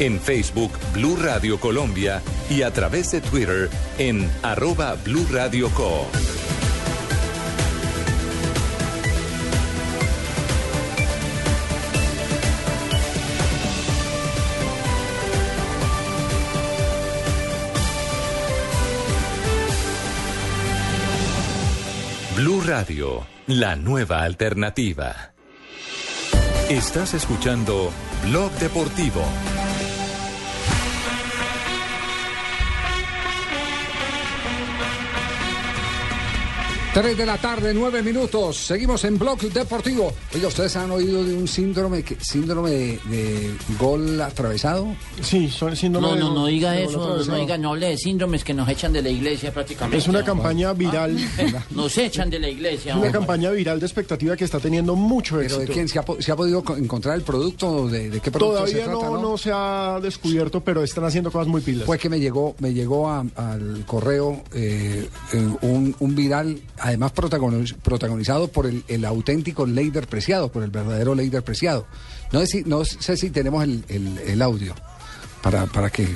En Facebook, Blue Radio Colombia. Y a través de Twitter, en arroba Blue Radio Co. Blue Radio, la nueva alternativa. Estás escuchando Blog Deportivo. Tres de la tarde, nueve minutos. Seguimos en Blog Deportivo. Oye, ¿ustedes han oído de un síndrome que, síndrome de, de gol atravesado? Sí, son síndrome No, de no, gol- no diga de eso, no diga, no hable de síndromes que nos echan de la iglesia prácticamente. Es una campaña viral. Nos echan de la iglesia. Es una hombre. campaña viral de expectativa que está teniendo mucho ¿Pero éxito. de quién? ¿Se ha, po- se ha podido co- encontrar el producto? ¿De, de qué producto Todavía se trata? no, no se ha descubierto, pero están haciendo cosas muy pilas. Fue que me llegó, me llegó a- al correo eh, eh, un, un viral, además protagoniz- protagonizado por el, auténtico Leider Preciado, por el verdadero Leider Preciado. No sé si, tenemos el, audio para, para que...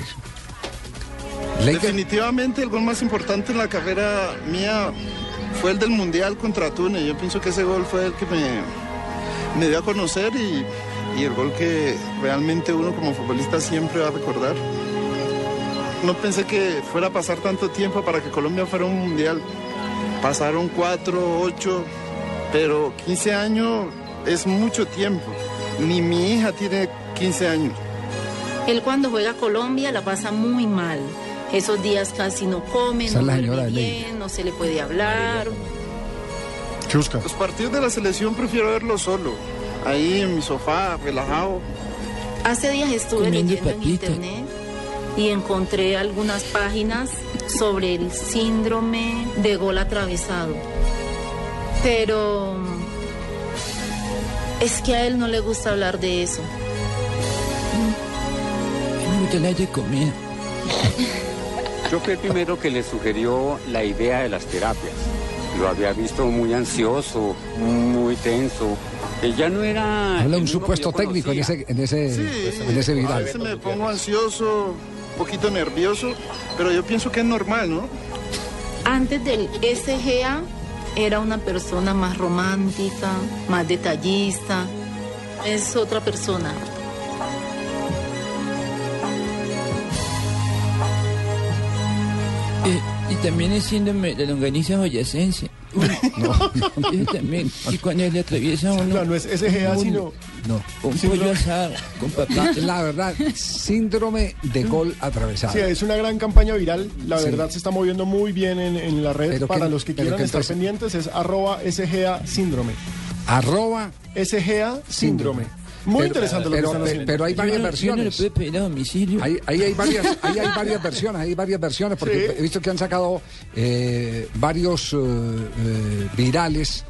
Definitivamente el gol más importante en la carrera mía fue el del Mundial contra Túnez. Yo pienso que ese gol fue el que me, me dio a conocer y, y el gol que realmente uno como futbolista siempre va a recordar. No pensé que fuera a pasar tanto tiempo para que Colombia fuera un Mundial. Pasaron cuatro, ocho, pero 15 años es mucho tiempo. Ni mi hija tiene 15 años. Él cuando juega a Colombia la pasa muy mal. Esos días casi no come, Esa no Ley. bien, no se le puede hablar. Los partidos de la selección prefiero verlos solo. Ahí en mi sofá, relajado. Hace días estuve Comiendo leyendo en internet y encontré algunas páginas sobre el síndrome de gol atravesado. Pero es que a él no le gusta hablar de eso. Gusta la de comida. Yo fui el primero que le sugirió la idea de las terapias. Lo había visto muy ansioso, muy tenso. Que ya no era. habla un supuesto que técnico en ese, en ese, en ese A viral. veces me pongo ansioso, poquito nervioso, pero yo pienso que es normal, ¿no? Antes del SGA era una persona más romántica, más detallista. Es otra persona. Eh, y también es síndrome de longaniza boyacense. Eso también. Y cuando le atraviesa uno. No, no es SGA, un- sino- No, un pollo asado con La, verdad, síndrome de gol atravesado. Sí, es una gran campaña viral. La Sí. verdad se está moviendo muy bien en, en la red. Pero Para que- los que quieran que estar pendientes es arroba SGA síndrome. Arroba SGA síndrome. Muy Pero- interesante lo pero, que están haciendo. pero hay varias versiones. Ahí, ahí hay varias, ahí hay varias versiones, hay varias versiones, porque Sí. he visto que han sacado eh, varios eh, eh, virales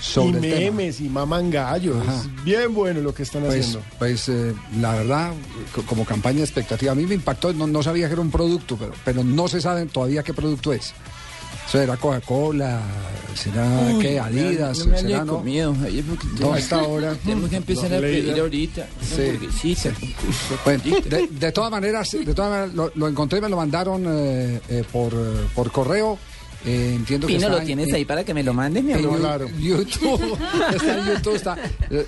y sobre el tema. memes y maman gallos. Ajá. Es bien bueno lo que están Pues, haciendo. pues eh, la verdad, co- como campaña de expectativa, a mí me impactó, no, no sabía que era un producto, pero, pero no se sabe todavía qué producto es. ¿Eso será Coca-Cola? ¿Será Uy, qué? Adidas? No me ¿Será de no? porque No, tengo- a esta hora. Tenemos que empezar No, a pedir ahorita. Sí. Hamburguesita. Bueno, de, de todas maneras, de todas maneras lo, lo encontré, me lo mandaron eh, eh, por, eh, por correo. Eh, entiendo que Pino, está ¿lo en- tienes en- ahí para que me lo mandes, mi amor? YouTube, está en YouTube, está,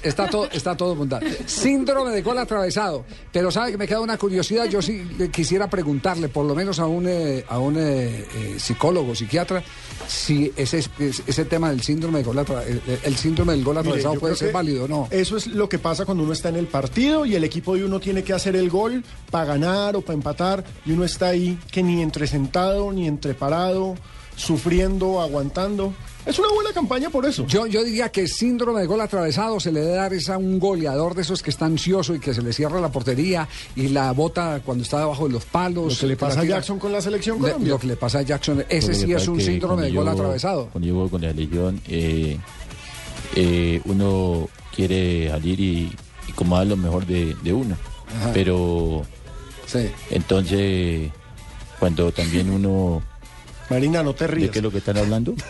está todo, está todo montado. Síndrome de gol atravesado. Pero sabe que me queda una curiosidad, yo sí le quisiera preguntarle, por lo menos a un, eh, a un eh, eh, psicólogo, psiquiatra, si ese, ese, tema del síndrome de el, el síndrome del gol atravesado puede ser que válido o no. Eso es lo que pasa cuando uno está en el partido y el equipo de uno tiene que hacer el gol para ganar o para empatar y uno está ahí que ni entre sentado ni entre parado. Sufriendo, aguantando. Es una buena campaña por eso. Yo, yo diría que síndrome de gol atravesado se le debe dar es a un goleador de esos que está ansioso y que se le cierra la portería y la bota cuando está debajo de los palos. Lo que le pasa a. Jackson con la selección Le- Colombia. Lo que le pasa a Jackson, ese sí es un síndrome de gol yo- atravesado. Cuando yo voy con la Legión, eh, eh, uno quiere salir y, y como dar lo mejor de, de uno. Ajá. Pero entonces, cuando también uno... Marina, no te ¿De rías. qué es lo que están hablando?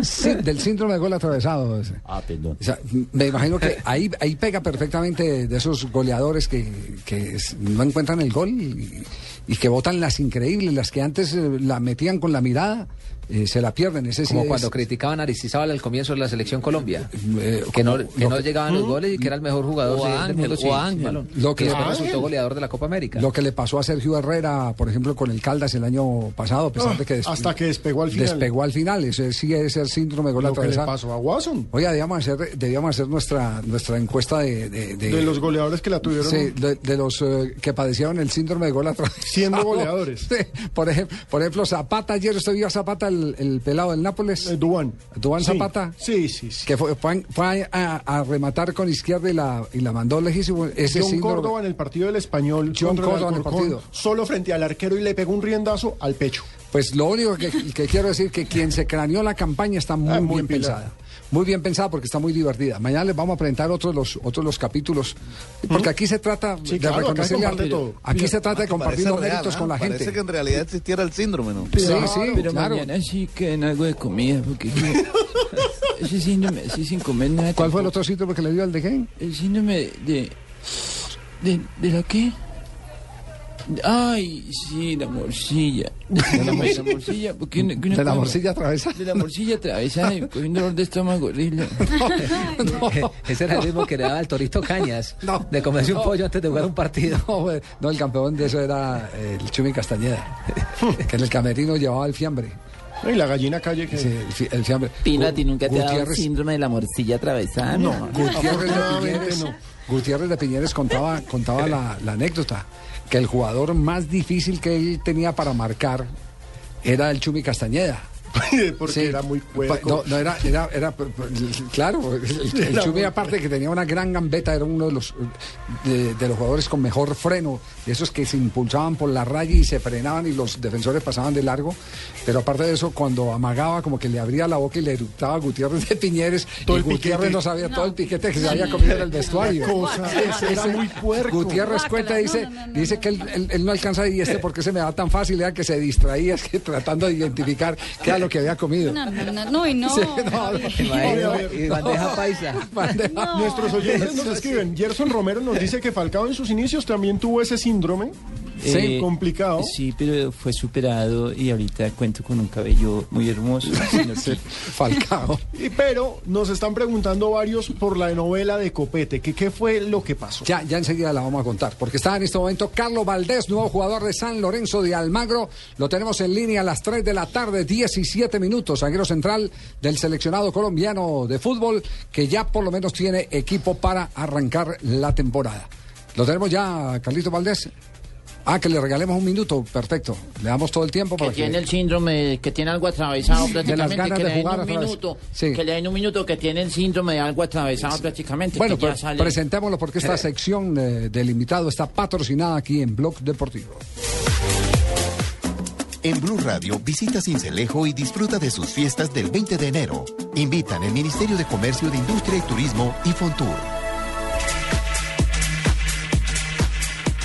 Sí, del síndrome de gol atravesado. ese. Ah, perdón. O sea, me imagino que ahí, ahí pega perfectamente de esos goleadores que, que no encuentran el gol y, y que votan las increíbles, las que antes eh, la metían con la mirada, eh, se la pierden. Ese sí Como es- cuando criticaban a Aristizábal al comienzo de la selección Colombia. Eh, que no, que no llegaban los goles y que era el mejor jugador O de- del o Ángel. Lo que le resultó goleador de la Copa América. Lo que le pasó a Sergio Herrera, por ejemplo, con el Caldas el año pasado, a pesar Ah, de que des- hasta que despegó al final. Despegó al final, ese sí es el síndrome de gol Lo que le pasó a Watson. Oye, debíamos hacer, debíamos hacer nuestra, nuestra encuesta de, de, De los goleadores que la tuvieron. Sí, de, de los eh, que padecieron el síndrome de gol atravesado. Siendo goleadores. Sí, por, ejemplo, por ejemplo, Zapata, ayer usted vio a Zapata, el, el pelado del Nápoles. Eh, Dubán. Dubán Sí. Zapata. Sí, sí, sí. Que fue, fue, fue a, a rematar con izquierda y la, y la mandó lejísimo. Ese John síndrome- Córdoba en el partido del español. John Córdoba en el partido. Solo frente al arquero y le pegó un riendazo al pecho. Pues lo único que, que quiero decir que quien se craneó la campaña está muy, Ah, muy bien pensada. Muy bien pensada porque está muy divertida. Mañana les vamos a presentar otros los otros los capítulos porque aquí se trata Sí, de claro, acá reconocerle se todo. Aquí se trata de compartir Parece los real, méritos ¿ah? con la Parece gente. que en realidad existiera el síndrome, ¿no? Sí, sí, pero claro. mañana sí que en algo de comida, porque ese síndrome, así sin comer nada. ¿Cuál fue el otro síndrome que le dio al de qué? El síndrome de, de... ¿De la qué? Ay, sí, la morcilla. De la, morcilla, porque De la morcilla atravesada. De la morcilla atravesada con un dolor de estómago horrible. Ese era el mismo que le daba al Torito Cañas. De comerse un pollo antes de jugar un partido. No, güey, no, el campeón de eso era eh, el Chumi Castañeda, que en el camerino llevaba el fiambre. Y la gallina calle que... Sí, el, fi- el fiambre. Pino, Gu- ¿a ti nunca te ha dado síndrome de la morcilla atravesada? No, Gutiérrez de Piñeres, no. Gutiérrez de Piñeres contaba, contaba la, la anécdota, que el jugador más difícil que él tenía para marcar era el Chumi Castañeda. Porque Sí. era muy cuerpo. No, no, era, era, era, claro, el, el Chumi aparte que tenía una gran gambeta, era uno de los de, de los jugadores con mejor freno, de esos que se impulsaban por la raya y se frenaban y los defensores pasaban de largo, pero aparte de eso, cuando amagaba como que le abría la boca y le eructaba a Gutiérrez de Piñeres, Todo y el Gutiérrez piquete. no sabía todo el piquete que se había comido en el vestuario. Cosa, ese era muy puerco. Gutiérrez cuenta, dice, dice que él, él- él no alcanza y este porque se me da tan fácil, era que se distraía, es que tratando de identificar qué era lo que había comido. No, no, no, no, y no. Sí, no, Javier. Y bandeja paisa. Bandeja- Nuestros oyentes nos escriben. Gerson Romero nos dice que Falcao en sus inicios también tuvo ese síndrome. Eh, complicado. Sí, pero fue superado y ahorita cuento con un cabello muy hermoso. Falcao. Y, pero nos están preguntando varios por la novela de Copete. Que, ¿Qué fue lo que pasó? Ya, ya enseguida la vamos a contar, porque está en este momento Carlos Valdés, nuevo jugador de San Lorenzo de Almagro. Lo tenemos en línea a las 3 de la tarde, 17 minutos, zaguero central del seleccionado colombiano de fútbol, que ya por lo menos tiene equipo para arrancar la temporada. Lo tenemos ya, Carlito Valdés. Ah, que le regalemos un minuto, perfecto. Le damos todo el tiempo Que para tiene que... el síndrome, que tiene algo atravesado De las prácticamente, que de le den jugar un minuto, Sí. que le den un minuto, que tiene el síndrome de algo atravesado prácticamente. Bueno, ya pues sale. presentémoslo porque esta sección eh, del invitado está patrocinada aquí en Blog Deportivo. En Blue Radio visita Cincelejo y disfruta de sus fiestas del 20 de enero. Invitan el Ministerio de Comercio de Industria y Turismo y Fontur.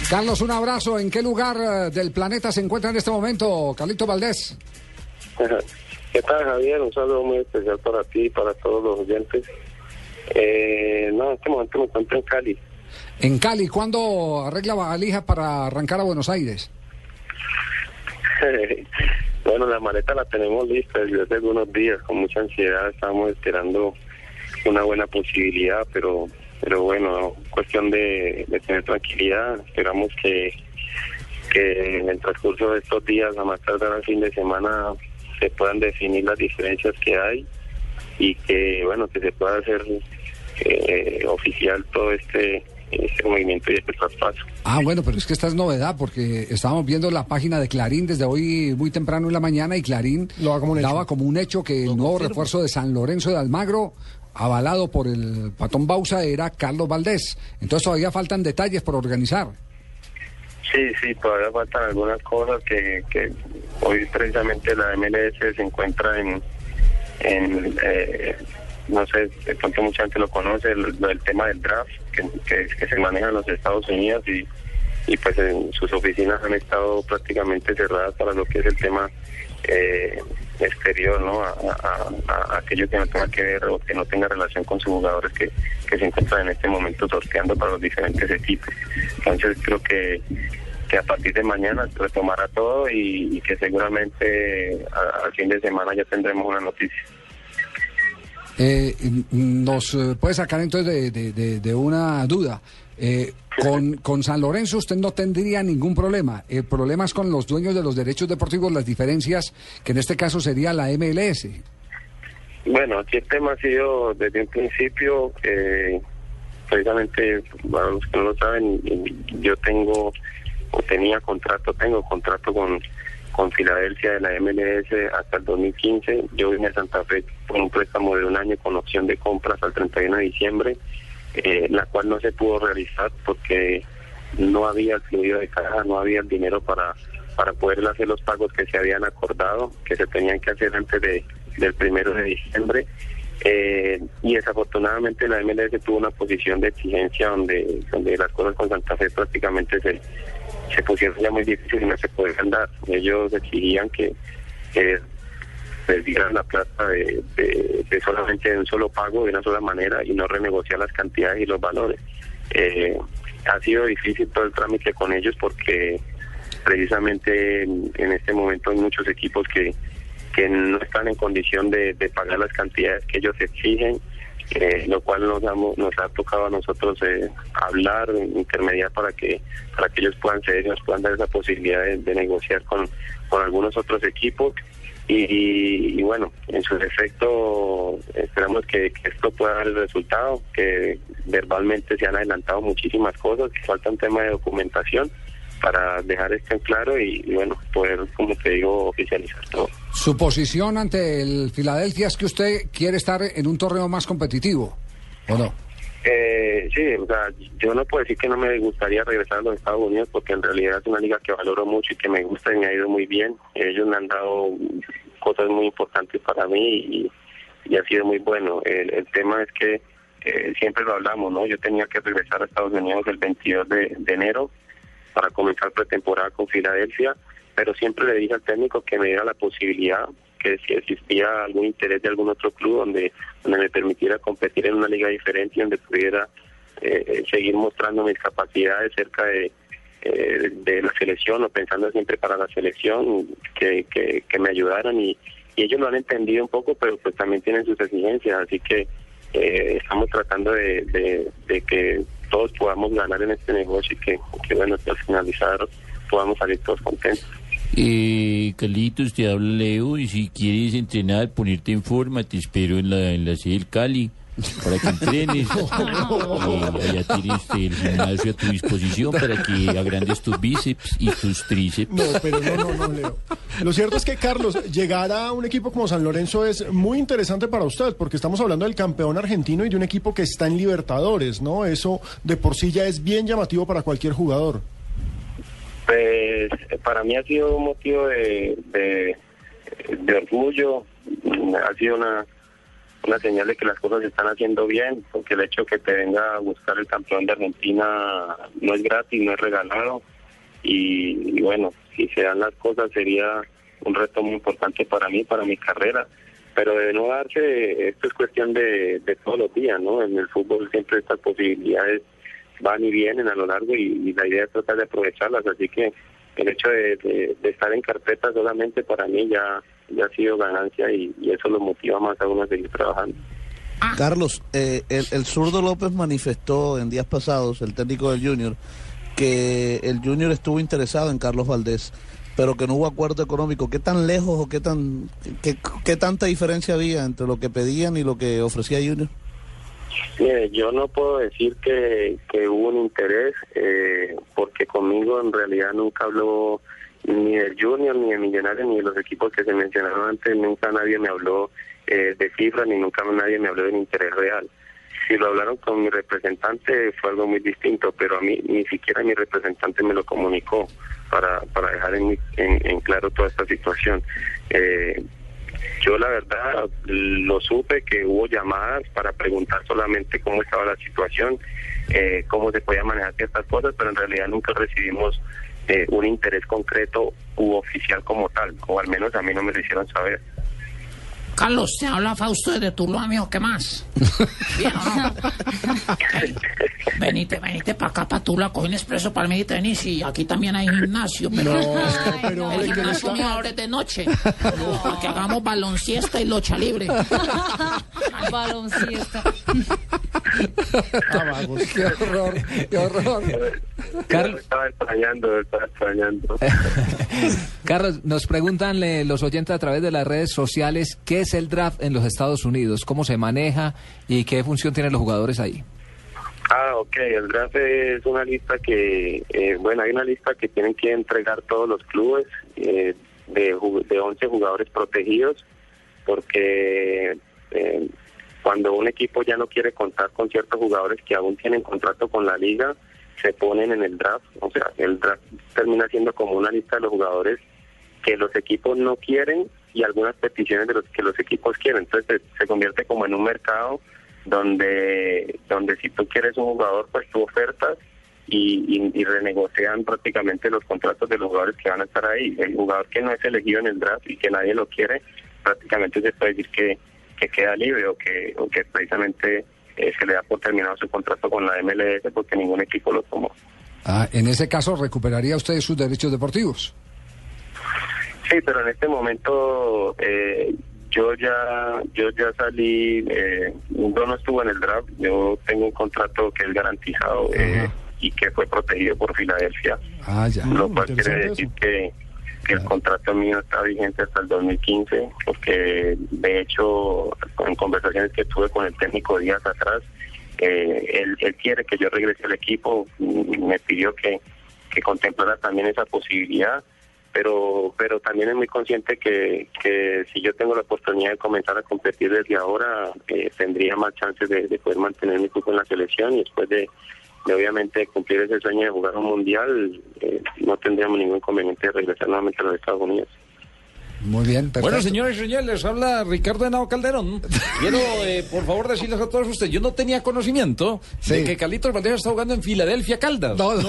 Carlos, un abrazo. ¿En qué lugar eh, del planeta se encuentra en este momento, Carlito Valdés? ¿Qué tal, Javier? Un saludo muy especial para ti y para todos los oyentes. Eh, no, en este momento me encuentro en Cali. En Cali, ¿cuándo arregla valija para arrancar a Buenos Aires? bueno, la maleta la tenemos lista desde hace algunos días, con mucha ansiedad. Estamos esperando una buena posibilidad, pero pero bueno, cuestión de, de tener tranquilidad. Esperamos que, que en el transcurso de estos días, a más tardar al fin de semana, se puedan definir las diferencias que hay y que, bueno, que se pueda hacer eh, oficial todo este ese movimiento y ese traspaso. Ah, bueno, pero es que esta es novedad porque estábamos viendo la página de Clarín desde hoy muy temprano en la mañana y Clarín daba como un hecho que el nuevo refuerzo de San Lorenzo de Almagro, avalado por el patón Bausa, era Carlos Valdés. Entonces todavía faltan detalles por organizar. Sí, sí, todavía faltan algunas cosas que, que hoy precisamente la MLS se encuentra en, en eh, no sé, de pronto mucha gente lo conoce, el, el tema del draft, que se maneja en los Estados Unidos y, y pues en sus oficinas han estado prácticamente cerradas para lo que es el tema eh, exterior, ¿no? A, a- aquello que no tenga que ver o que no tenga relación con sus jugadores que, se encuentran en este momento sorteando para los diferentes equipos. Entonces creo que, que a partir de mañana retomará todo y, que seguramente al fin de semana ya tendremos una noticia. Eh, nos eh, puede sacar entonces de, de- de- de una duda. Eh, con, con San Lorenzo usted no tendría ningún problema. El problema es con los dueños de los derechos deportivos, las diferencias, que en este caso sería la MLS. Bueno, aquí el tema ha sido desde un principio, eh, precisamente, para los que no lo saben, yo tengo o tenía contrato, tengo contrato con, con Filadelfia de la MLS hasta el 2015. Yo vine a Santa Fe por un préstamo de un año con opción de compra hasta el 31 de diciembre, eh, la cual no se pudo realizar porque no había el fluido de caja, no había el dinero para, para poder hacer los pagos que se habían acordado, que se tenían que hacer antes de, del primero de diciembre. Eh, y desafortunadamente la MLS tuvo una posición de exigencia donde, donde las cosas con Santa Fe prácticamente se, se pusieron ya muy difíciles y no se podían dar. Ellos exigían que, que dieran la plata de, de- solamente de un solo pago, de una sola manera, y no renegociar las cantidades y los valores. Eh, ha sido difícil todo el trámite con ellos porque precisamente en, este momento hay muchos equipos que, que no están en condición de, pagar las cantidades que ellos exigen, eh, lo cual nos, hemos- nos ha tocado a nosotros eh, hablar, intermediar para que para que ellos puedan ceder nos puedan dar esa posibilidad de, de negociar con, con algunos otros equipos. Y, y bueno, en su defecto esperamos que, esto pueda dar el resultado, que verbalmente se han adelantado muchísimas cosas, que falta un tema de documentación para dejar esto en claro y bueno, poder, como te digo, oficializar todo. Su posición ante el Filadelfia es que usted quiere estar en un torneo más competitivo, ¿o no? Eh, sí, o sea, yo no puedo decir que no me gustaría regresar a los Estados Unidos porque en realidad es una liga que valoro mucho y que me gusta y me ha ido muy bien. Ellos me han dado cosas muy importantes para mí y, ha sido muy bueno. El, el tema es que eh, siempre lo hablamos, ¿no? Yo tenía que regresar a Estados Unidos el 22 de, de enero para comenzar pretemporada con Filadelfia, pero siempre le dije al técnico que me diera la posibilidad que si existía algún interés de algún otro club donde, donde me permitiera competir en una liga diferente y donde pudiera eh, seguir mostrando mis capacidades cerca de, eh, de la selección o pensando siempre para la selección, que, que, me ayudaran y, ellos lo han entendido un poco, pero pues también tienen sus exigencias, así que eh, estamos tratando de, de, de que todos podamos ganar en este negocio y que, que bueno, que al finalizar podamos salir todos contentos. Eh, Carlitos, te habla Leo y si quieres entrenar, ponerte en forma, te espero en la, en la sede del Cali para que entrenes. Eh, allá tienes el gimnasio a tu disposición para que agrandes tus bíceps y tus tríceps. No, pero no, no, no, Leo. Lo cierto es que, Carlos, llegar a un equipo como San Lorenzo es muy interesante para usted, porque estamos hablando del campeón argentino y de un equipo que está en Libertadores, ¿no? Eso de por sí ya es bien llamativo para cualquier jugador. Pues para mí ha sido un motivo de, orgullo, ha sido una, una señal de que las cosas se están haciendo bien, porque el hecho que te venga a buscar el campeón de Argentina no es gratis, no es regalado, y, y bueno, si se dan las cosas sería un reto muy importante para mí, para mi carrera, pero de no darse, esto es cuestión de, de todos los días, ¿no? En el fútbol siempre estas posibilidades van y vienen a lo largo y, y la idea es tratar de aprovecharlas, así que el hecho de, de- de estar en carpeta solamente para mí ya, ya ha sido ganancia y, y eso lo motiva más a uno a seguir trabajando. Carlos, eh, el, el zurdo López manifestó en días pasados, el técnico del Junior, que el Junior estuvo interesado en Carlos Valdés, pero que no hubo acuerdo económico. ¿Qué tan lejos o qué, tan, qué, qué tanta diferencia había entre lo que pedían y lo que ofrecía Junior? Mire, yo no puedo decir que, que hubo un interés, eh, porque conmigo en realidad nunca habló ni del Junior, ni de Millonarios, ni de los equipos que se mencionaron antes, nunca nadie me habló eh, de cifras, ni nunca nadie me habló del interés real. Si lo hablaron con mi representante fue algo muy distinto, pero a mí ni siquiera mi representante me lo comunicó para, para dejar en, en, en claro toda esta situación. Eh, yo la verdad lo supe que hubo llamadas para preguntar solamente cómo estaba la situación, eh, cómo se podía manejar ciertas cosas, pero en realidad nunca recibimos eh, un interés concreto u oficial como tal, o al menos a mí no me lo hicieron saber. Carlos, te habla Fausto desde Tuluá, amigo, ¿qué más? ¿Bien o no? venite, venite para acá, para Tuluá, coge un expreso para mí y tenis y aquí también hay gimnasio, pero, No, pero, el no gimnasio está- mío ahora es de noche, para que hagamos balonciesta y locha libre. Balonciesta. qué horror, qué horror. Carlos. Estaba extrañando, estaba extrañando. Carlos, nos preguntan eh, los oyentes a través de las redes sociales qué es el draft en los Estados Unidos, cómo se maneja y qué función tienen los jugadores ahí. Ah, ok, el draft es una lista que, eh, bueno, hay una lista que tienen que entregar todos los clubes eh, de, de 11 jugadores protegidos, porque eh, cuando un equipo ya no quiere contar con ciertos jugadores que aún tienen contrato con la liga, se ponen en el draft, o sea, el draft termina siendo como una lista de los jugadores que los equipos no quieren y algunas peticiones de los que los equipos quieren. Entonces se, convierte como en un mercado donde donde si tú quieres un jugador, pues tú ofertas y, renegocian prácticamente los contratos de los jugadores que van a estar ahí. El jugador que no es elegido en el draft y que nadie lo quiere, prácticamente se puede decir que, que queda libre o que, o que precisamente eh, se le da por terminado su contrato con la MLS porque ningún equipo lo tomó. Ah, en ese caso, ¿recuperaría usted sus derechos deportivos? Sí, pero en este momento eh, yo ya yo ya salí, eh, yo no estuve en el draft, yo tengo un contrato que es garantizado eh, y que fue protegido por Filadelfia, Ah, ya. lo cual quiere decir que, que el contrato mío está vigente hasta el 2015, porque de hecho en conversaciones que tuve con el técnico días atrás, eh, él, él quiere que yo regrese al equipo, me pidió que, que contemplara también esa posibilidad pero pero también es muy consciente que, que si yo tengo la oportunidad de comenzar a competir desde ahora, eh, tendría más chances de, de poder mantener mi cupo en la selección y después de, de obviamente cumplir ese sueño de jugar un mundial, eh, no tendríamos ningún inconveniente de regresar nuevamente a los Estados Unidos. Muy bien, perfecto. Bueno, señores y señores, les habla Ricardo Henao Calderón. Quiero, eh, por favor, decirles a todos ustedes, yo no tenía conocimiento de que Carlitos Valdés está jugando en Filadelfia Caldas. No, en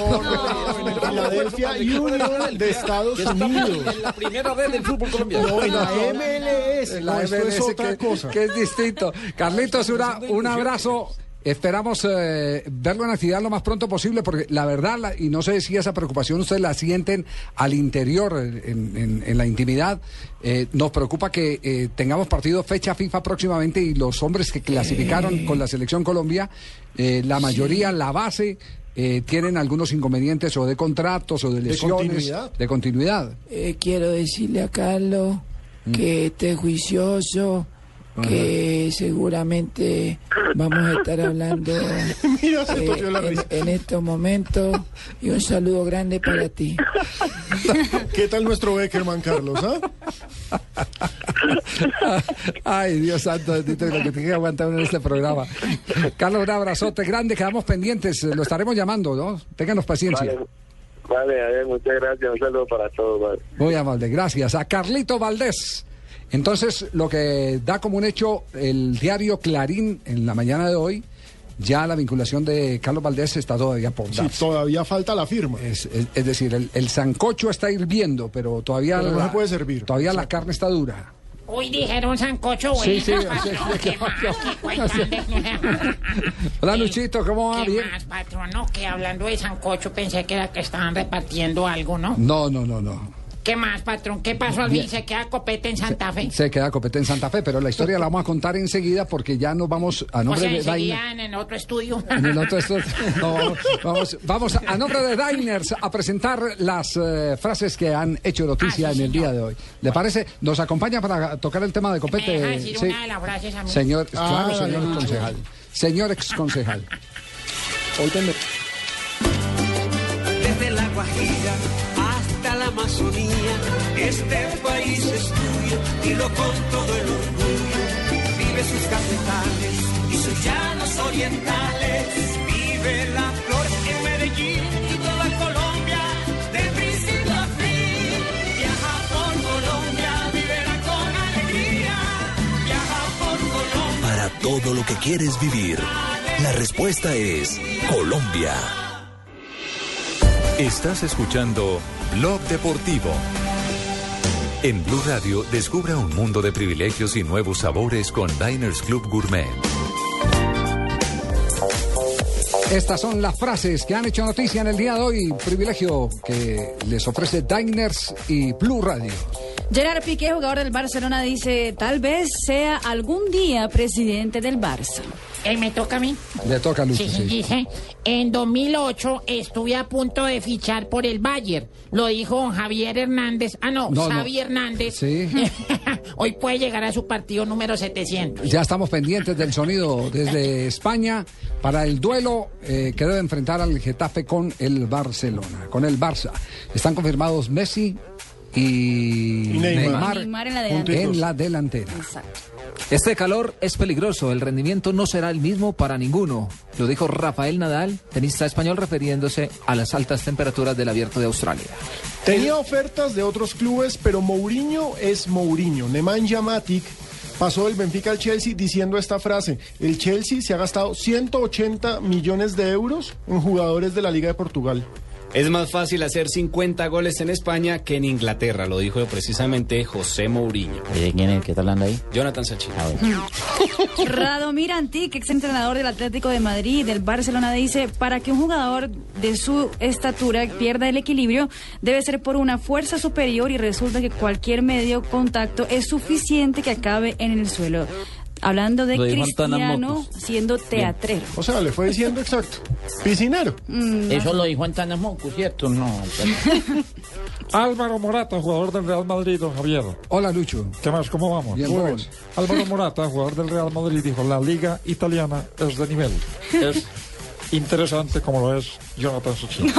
Filadelfia Union de Estados Unidos. En la primera vez del fútbol colombiano. No, en la MLS. En la no, esto es MLS, otra que, cosa. que es distinto. Carlitos, una- un abrazo. Esperamos eh, verlo en actividad lo más pronto posible, porque la verdad, la- y no sé si esa preocupación ustedes la sienten al interior, en, en- en la intimidad, eh, nos preocupa que eh, tengamos partido fecha FIFA próximamente y los hombres que clasificaron con la selección Colombia, eh, la mayoría, la base, eh, tienen algunos inconvenientes o de contratos o de ¿De lesiones. continuidad? De continuidad. Eh, quiero decirle a Carlos que esté juicioso, que seguramente vamos a estar hablando Mira, se eh, la en, estos momentos y un saludo grande para ti. ¿Qué tal nuestro Beckerman, Carlos? ah? Ay, Dios santo, bendito, lo que tiene que aguantar en este programa. Carlos, un abrazote grande, quedamos pendientes, lo estaremos llamando, ¿no? Ténganos paciencia. Vale, vale, a ver, muchas gracias, un saludo para todos. vale. Muy amable, gracias. A Carlito Valdés. Entonces, lo que da como un hecho el diario Clarín en la mañana de hoy, ya la vinculación de Carlos Valdés está todavía por Sí, darse. todavía falta la firma. Es, es- es decir, el, el sancocho está hirviendo, pero todavía, Pero no la, se puede servir. todavía la carne está dura. Uy, dijeron sancocho, Sí, güey. sí, sí, sí, ¿Qué más? ¿Qué cuentan de- Hola, Luchito, ¿cómo va? ¿Qué Bien. más, patrón? No, que hablando de sancocho pensé que era que estaban repartiendo algo, ¿no? No, no, no, no. ¿Qué más, patrón? ¿Qué pasó al fin? ¿Se queda copete en Santa Fe? Se queda Copete en Santa Fe, pero la historia la vamos a contar enseguida porque ya nos vamos a O nombre sea, de enseguida en el otro estudio. En el otro esto- no, vamos, vamos, a nombre de Diners a presentar las eh, frases que han hecho noticia en el día de hoy. ¿Le parece? ¿Nos acompaña para tocar el tema de ¿Me deja Copete? decir Sí. una de las frases a mí? Señor, Ah, claro, señor dale, concejal. señor exconcejal. Desde la Guajira hasta la Amazonía, este país es tuyo, dilo con todo el orgullo. Vive sus cafetales y sus llanos orientales, vive la flor en Medellín y toda Colombia, de principio a fin. Viaja por Colombia, vivirá con alegría. Viaja por Colombia. Para todo lo que quieres vivir, la respuesta es Colombia. Estás escuchando Blog Deportivo. En Blue Radio, descubra un mundo de privilegios y nuevos sabores con Diners Club Gourmet. Estas son las frases que han hecho noticia en el día de hoy. Privilegio que les ofrece Diners y Blue Radio. Gerard Piqué, jugador del Barcelona, dice, tal vez sea algún día presidente del Barça. Me toca a mí. Le toca a Lucho, Sí, sí. dice, en 2008 estuve a punto de fichar por el Bayern. Lo dijo Javier Hernández. Ah, no, No, no. Xavi Hernández. Sí. Hoy puede llegar a su partido número 700. Ya estamos pendientes del sonido desde España para el duelo eh, que debe enfrentar al Getafe con el Barcelona, con el Barça. Están confirmados Messi y, Y Neymar. Neymar en la en delantera. la delantera. Este calor es peligroso, el rendimiento no será el mismo para ninguno. Lo dijo Rafael Nadal, tenista español, refiriéndose a las altas temperaturas del abierto de Australia. Tenía ofertas de otros clubes, pero Mourinho es Mourinho. Nemanja Matic pasó del Benfica al Chelsea diciendo esta frase. El Chelsea se ha gastado 180 millones de euros en jugadores de la Liga de Portugal. Es más fácil hacer 50 goles en España que en Inglaterra, lo dijo precisamente José Mourinho. ¿Quién es que está hablando ahí? Jonathan Sachin. Radomir Antic, ex entrenador del Atlético de Madrid, del Barcelona, dice, para que un jugador de su estatura pierda el equilibrio, debe ser por una fuerza superior y resulta que cualquier medio contacto es suficiente que acabe en el suelo. Hablando de Cristiano siendo teatrero. O sea, le fue diciendo exacto. Piscinero. Mm, Eso lo dijo Antana Moco, ¿cierto? No. Álvaro Morata, jugador del Real Madrid, don Javier. Hola, Lucho. ¿Qué más? ¿Cómo vamos? Bien, vamos. Álvaro Morata, jugador del Real Madrid, dijo, la liga italiana es de nivel. Es interesante como lo es Jonathan Suchín.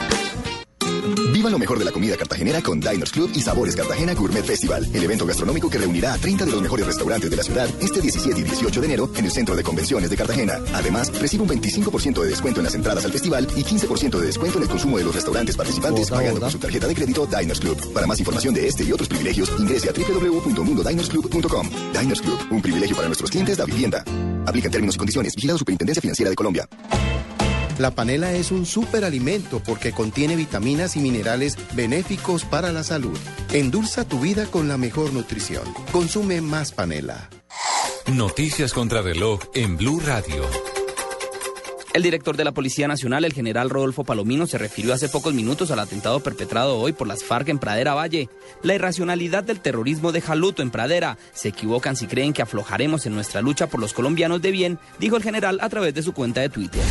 Viva lo mejor de la comida cartagenera con Diners Club y Sabores Cartagena Gourmet Festival, el evento gastronómico que reunirá a 30 de los mejores restaurantes de la ciudad este 17 y 18 de enero en el Centro de Convenciones de Cartagena. Además, recibe un 25% de descuento en las entradas al festival y 15% de descuento en el consumo de los restaurantes participantes pagando con su tarjeta de crédito Diners Club. Para más información de este y otros privilegios, ingrese a www.mundodinersclub.com. Diners Club, un privilegio para nuestros clientes da vivienda. Aplica en términos y condiciones. Vigilado Superintendencia Financiera de Colombia. La panela es un superalimento porque contiene vitaminas y minerales benéficos para la salud. Endulza tu vida con la mejor nutrición. Consume más panela. Noticias contra reloj en Blue Radio. El director de la Policía Nacional, el general Rodolfo Palomino, se refirió hace pocos minutos al atentado perpetrado hoy por las FARC en Pradera Valle. La irracionalidad del terrorismo deja luto en Pradera. Se equivocan si creen que aflojaremos en nuestra lucha por los colombianos de bien, dijo el general a través de su cuenta de Twitter.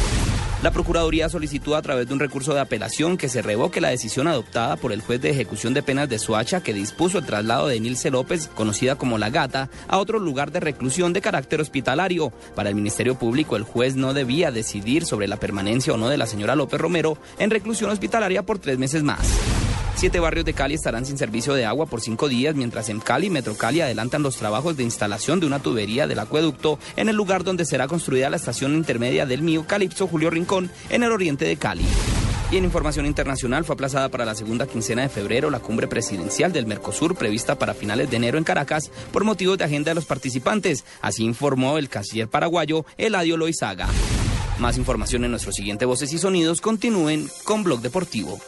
La Procuraduría solicitó a través de un recurso de apelación que se revoque la decisión adoptada por el juez de ejecución de penas de Soacha que dispuso el traslado de Nilce López, conocida como La Gata, a otro lugar de reclusión de carácter hospitalario. Para el Ministerio Público, el juez no debía decidir sobre la permanencia o no de la señora López Romero en reclusión hospitalaria por tres meses más. Siete barrios de Cali estarán sin servicio de agua por cinco días, mientras en Cali, Metro Cali adelantan los trabajos de instalación de una tubería del acueducto en el lugar donde será construida la estación intermedia del Mío Calipso Julio Rincón en el oriente de Cali. Y en información internacional fue aplazada para la segunda quincena de febrero la cumbre presidencial del Mercosur prevista para finales de enero en Caracas por motivos de agenda de los participantes. Así informó el canciller paraguayo Eladio Loizaga. Más información en nuestro siguiente Voces y Sonidos. Continúen con Blog Deportivo.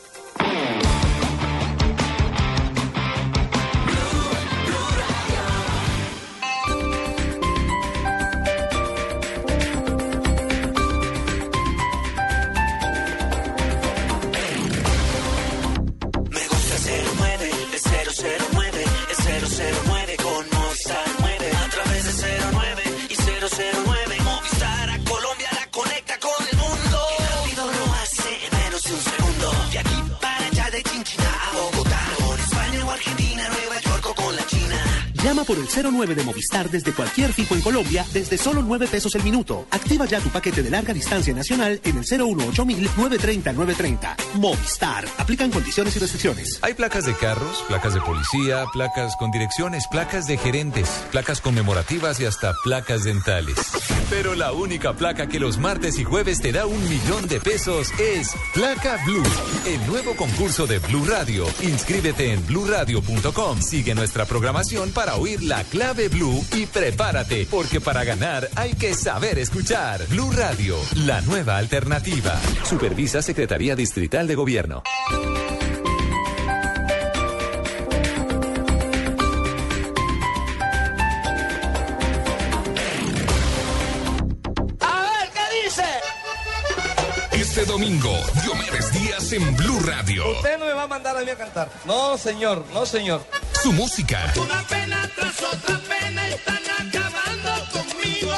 9 de Movistar desde cualquier fijo en Colombia desde solo 9 pesos el minuto. Activa ya tu paquete de larga distancia nacional en el 018-930-930. Movistar. Aplican condiciones y restricciones. Hay placas de carros, placas de policía, placas con direcciones, placas de gerentes, placas conmemorativas y hasta placas dentales. Pero la única placa que los martes y jueves te da un millón de pesos es Placa Blue. El nuevo concurso de Blue Radio. Inscríbete en bluradio.com. Sigue nuestra programación para oír la clave Blue y prepárate, porque para ganar hay que saber escuchar. Blue Radio, la nueva alternativa. Supervisa Secretaría Distrital de Gobierno. A ver, ¿qué dice? Este domingo, Diomedes Díaz en Blue Radio. Usted no me va a mandar a mí a cantar. No, señor, no, señor. Su música, Una pena otra pena están acabando conmigo.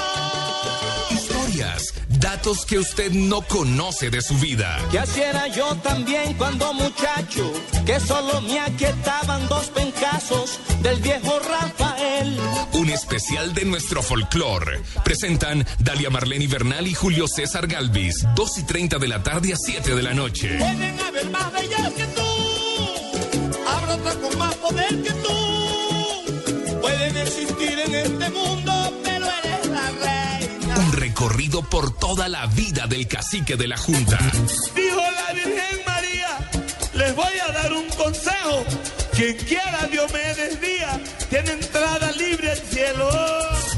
historias, datos que usted no conoce de su vida. Que así era yo también cuando muchacho, que solo me aquietaban dos pencazos del viejo Rafael. Un especial de nuestro folclore. Presentan Dalia Marlene Bernal y Julio César Galvis. 2 y 30 de la tarde a 7 de la noche. Pueden haber más bellas que tú, habrá otra con más poder que tú. Recorrido por toda la vida del cacique de la Junta. Dijo la Virgen María, les voy a dar un consejo. Quien quiera Diomedes Díaz tiene entrada libre al cielo.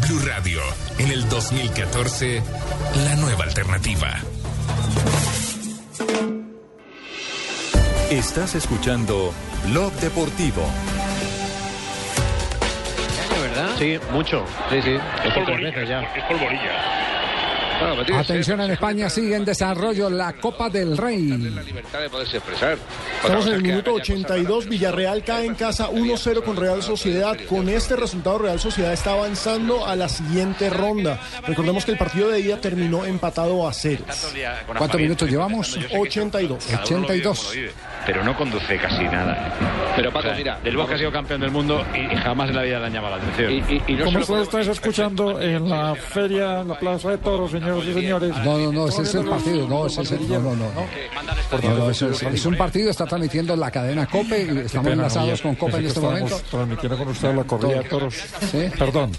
Blue Radio, en el 2014, la nueva alternativa. Estás escuchando Blog Deportivo. ¿verdad? Sí, mucho. Sí, sí. Es polvorilla. Ya. Es polvorilla. Atención en España, sigue en desarrollo la Copa del Rey. Estamos en el minuto 82, Villarreal cae en casa 1-0 con Real Sociedad. Con este resultado Real Sociedad está avanzando a la siguiente ronda. Recordemos que el partido de ida terminó empatado a ceros. ¿Cuántos minutos llevamos? 82. 82. Pero no conduce casi nada. Pero Paco, mira. Del Bosque ha sido campeón del mundo y, y jamás en la vida le han llamado la atención. Y, y, no Como ustedes estáis escuchando en la feria, en la plaza de toros, señoras y señores. No, no, no, ese es el partido. No, ese es el, no, no, no. No, es, es un partido, está transmitiendo la cadena COPE. y Estamos enlazados con COPE en este momento. Transmitiendo con usted la corrida de toros. Sí. Perdón.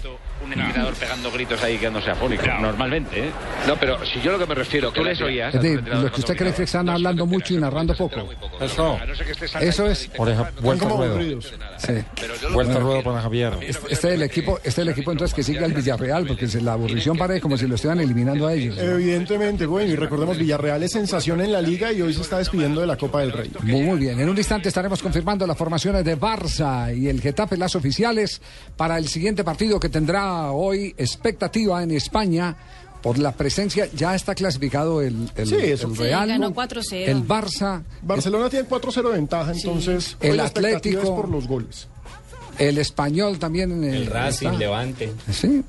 Un entrenador pegando gritos ahí quedándose afónico. Normalmente, ¿eh? No, pero si yo lo que me refiero, que les oías. Es decir, lo que usted cree que están hablando mucho y narrando poco. Eso. Eso es. Oreja, vuelta al como ruedo. Vuelta ruedo para Javier. Este este es el equipo, este es el equipo entonces que sigue al Villarreal, porque se- la aburrición parece como si lo estuvieran eliminando a ellos. Evidentemente, bueno, y recordemos, Villarreal es sensación en la liga y hoy se está despidiendo de la Copa del Rey. Muy, muy bien. En un instante estaremos confirmando las formaciones de Barça y el Getafe, las oficiales, para el siguiente partido que tendrá hoy expectativa en España. Por la presencia, ya está clasificado el, el, Sí, eso. el Sí, Real, ganó 4-0. el Barça, Barcelona tiene 4-0 de ventaja, entonces El Atlético. es por los goles. el Español también. eh, El Racing, está. Levante. Sí.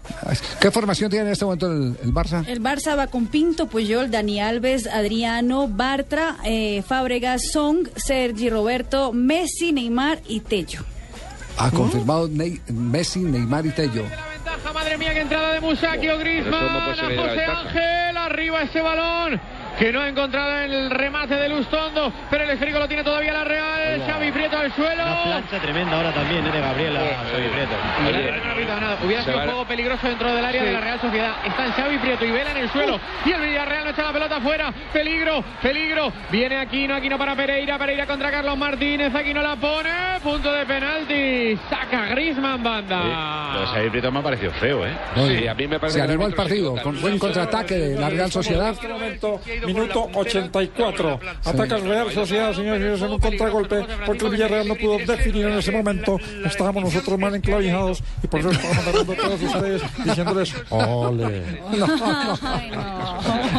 ¿Qué formación tiene en este momento el, el Barça? El Barça va con Pinto, Puyol, Dani Alves, Adriano, Bartra, eh, Fábregas, Song, Sergi Roberto, Messi, Neymar y Tello. Ha confirmado Ney- Messi, Neymar y Tello. Ventaja, madre mía, que entrada de Musaki o Griezmann. Pero eso no José. Ángel, arriba ese balón. Que no ha encontrado el remate de Lustondo, pero el esférico lo tiene todavía la Real. Xavi Prieto al suelo. Una plancha tremenda ahora también, ¿eh? de Gabriela. Xavi Prieto. Oye. Hubiera sido un juego peligroso dentro del área Sí. de la Real Sociedad. Están Xavi Prieto y Vela en el suelo. Y el Villarreal no echa la pelota afuera. Peligro, peligro. Viene Aquino, Aquino para Pereira. Pereira contra Carlos Martínez. Aquino la pone. Punto de penalti. Saca Grisman banda. De Xavi Prieto me ha parecido feo, ¿eh? Sí, a mí me parece se animó el partido con buen contraataque de la Real Sociedad. Este minuto 84. Ataca el Real Sociedad, señores y señores, en un contragolpe, porque el Villarreal no pudo definir en ese momento. Estábamos nosotros mal enclavijados y por eso estábamos narrando a todos ustedes diciéndoles, ole. No,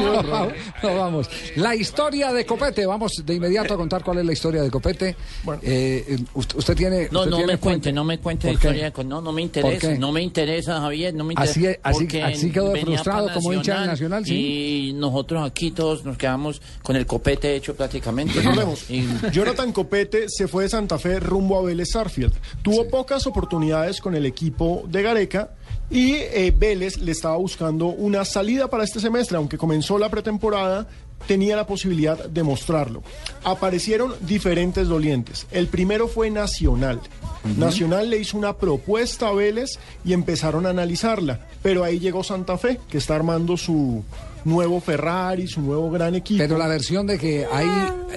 no, no, no, vamos. La historia de Copete. Vamos de inmediato a contar cuál es la historia de Copete. Eh, usted, usted tiene. No, usted no tiene me cuente, no me cuente la historia. de- No, no me ¿Por interesa, no me interesa, Javier, no me interesa. Así- así- así quedó frustrado como hincha del Nacional, Y nosotros aquí todos todos nos quedamos con el copete hecho prácticamente. Recordemos, Y- Jonathan Copete se fue de Santa Fe rumbo a Vélez Sarfield. Tuvo pocas oportunidades con el equipo de Gareca y eh, Vélez le estaba buscando una salida para este semestre, aunque comenzó la pretemporada. Tenía la posibilidad de mostrarlo. Aparecieron diferentes dolientes. El primero fue Nacional. Nacional le hizo una propuesta a Vélez y empezaron a analizarla. Pero ahí llegó Santa Fe, que está armando su nuevo Ferrari, su nuevo gran equipo. Pero la versión de que hay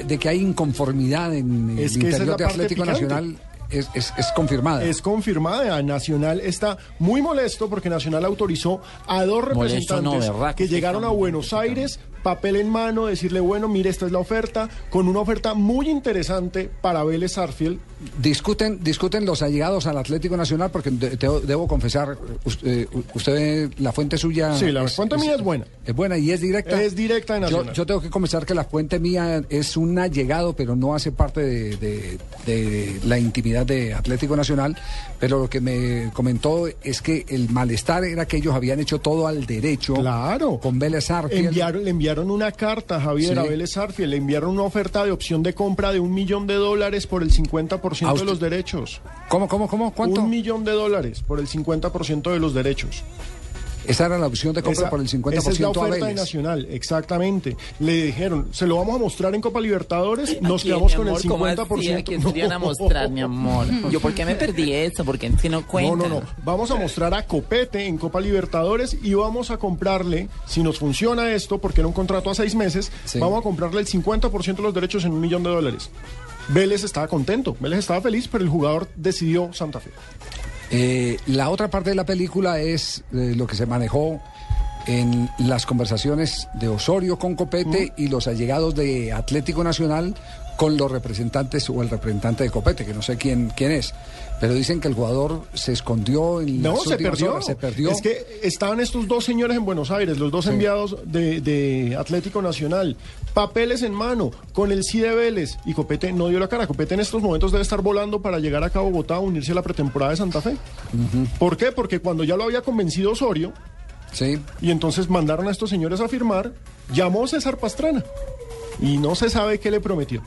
de que hay inconformidad en Es el que es de Atlético picante. Nacional es, es- es confirmada. Es confirmada. Nacional está muy molesto porque Nacional autorizó a dos no, representantes que llegaron a Buenos Aires, papel en mano, decirle, bueno, mire, esta es la oferta, con una oferta muy interesante para Vélez Arfield. Discuten, discuten los allegados al Atlético Nacional porque de- te- debo confesar, us- eh, usted, la fuente suya... Sí, la fuente mía es buena. Es buena y es directa. Es directa Yo, Nacional. yo tengo que confesar que la fuente mía es un allegado, pero no hace parte de, de- de la intimidad de Atlético Nacional. Pero lo que me comentó es que el malestar era que ellos habían hecho todo al derecho. Claro. Con Vélez Arfield. Enviaron, le enviaron una carta, Javier, Sí. a Vélez Arfield, le enviaron una oferta de opción de compra de un millón de dólares por el 50% ¿A de los derechos. ¿Cómo, cómo, cómo? ¿Cuánto? Un millón de dólares por el 50% de los derechos. Esa era la opción de compra Esa- por el 50% Esa es la a oferta de Vélez. Nacional, exactamente. Le dijeron, se lo vamos a mostrar en Copa Libertadores, nos ¿A quién, quedamos con el amor? ¿Cómo así? 50%. ¿A quién se le iban a mostrar, mi amor? Yo, ¿por qué me perdí eso? Porque si no No, cuenta. no, no. Vamos a mostrar a Copete en Copa Libertadores y vamos a comprarle, si nos funciona esto, porque era un contrato a seis meses, Sí. vamos a comprarle el 50% de los derechos en un millón de dólares. Vélez estaba contento, Vélez estaba feliz, pero el jugador decidió Santa Fe. Eh, la otra parte de la película es eh, lo que se manejó en las conversaciones de Osorio con Copete y los allegados de Atlético Nacional con los representantes o el representante de Copete, que no sé quién, quién es. Pero dicen que el jugador se escondió en No, se perdió. se perdió. Es que estaban estos dos señores en Buenos Aires, los dos enviados de, de Atlético Nacional, papeles en mano, con el sí de Vélez, y Copete no dio la cara. Copete en estos momentos debe estar volando para llegar acá a Bogotá a unirse a la pretemporada de Santa Fe. ¿Por qué? Porque cuando ya lo había convencido Osorio, Sí. y entonces mandaron a estos señores a firmar, llamó César Pastrana, y no se sabe qué le prometió.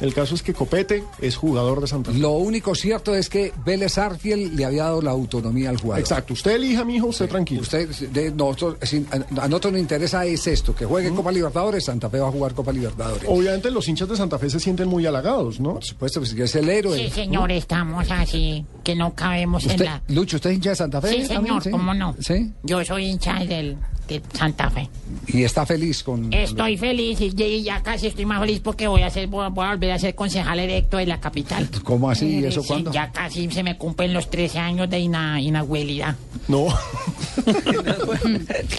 El caso es que Copete es jugador de Santa Fe. Lo único cierto es que Vélez Arfiel le había dado la autonomía al jugador. Exacto, usted elija, mi hijo, usted tranquilo. Usted, de, nosotros, si- a, a nosotros nos interesa es esto, que juegue Copa Libertadores, Santa Fe va a jugar Copa Libertadores. Obviamente los hinchas de Santa Fe se sienten muy halagados, ¿no? Por supuesto, pues que es el héroe. Sí, señor, estamos así, que no cabemos en la... Lucho, ¿usted es hincha de Santa Fe? Sí, también? señor, ¿cómo no? ¿Sí? Yo soy hincha del, de Santa Fe. Y está feliz con... Estoy feliz y ya- y ya casi estoy más feliz porque voy a ser, voy a volver a ser concejal electo de la capital. ¿Cómo así? ¿Y eso Sí, cuándo? Ya casi se me cumplen los 13 años de ina, inabuelidad. No.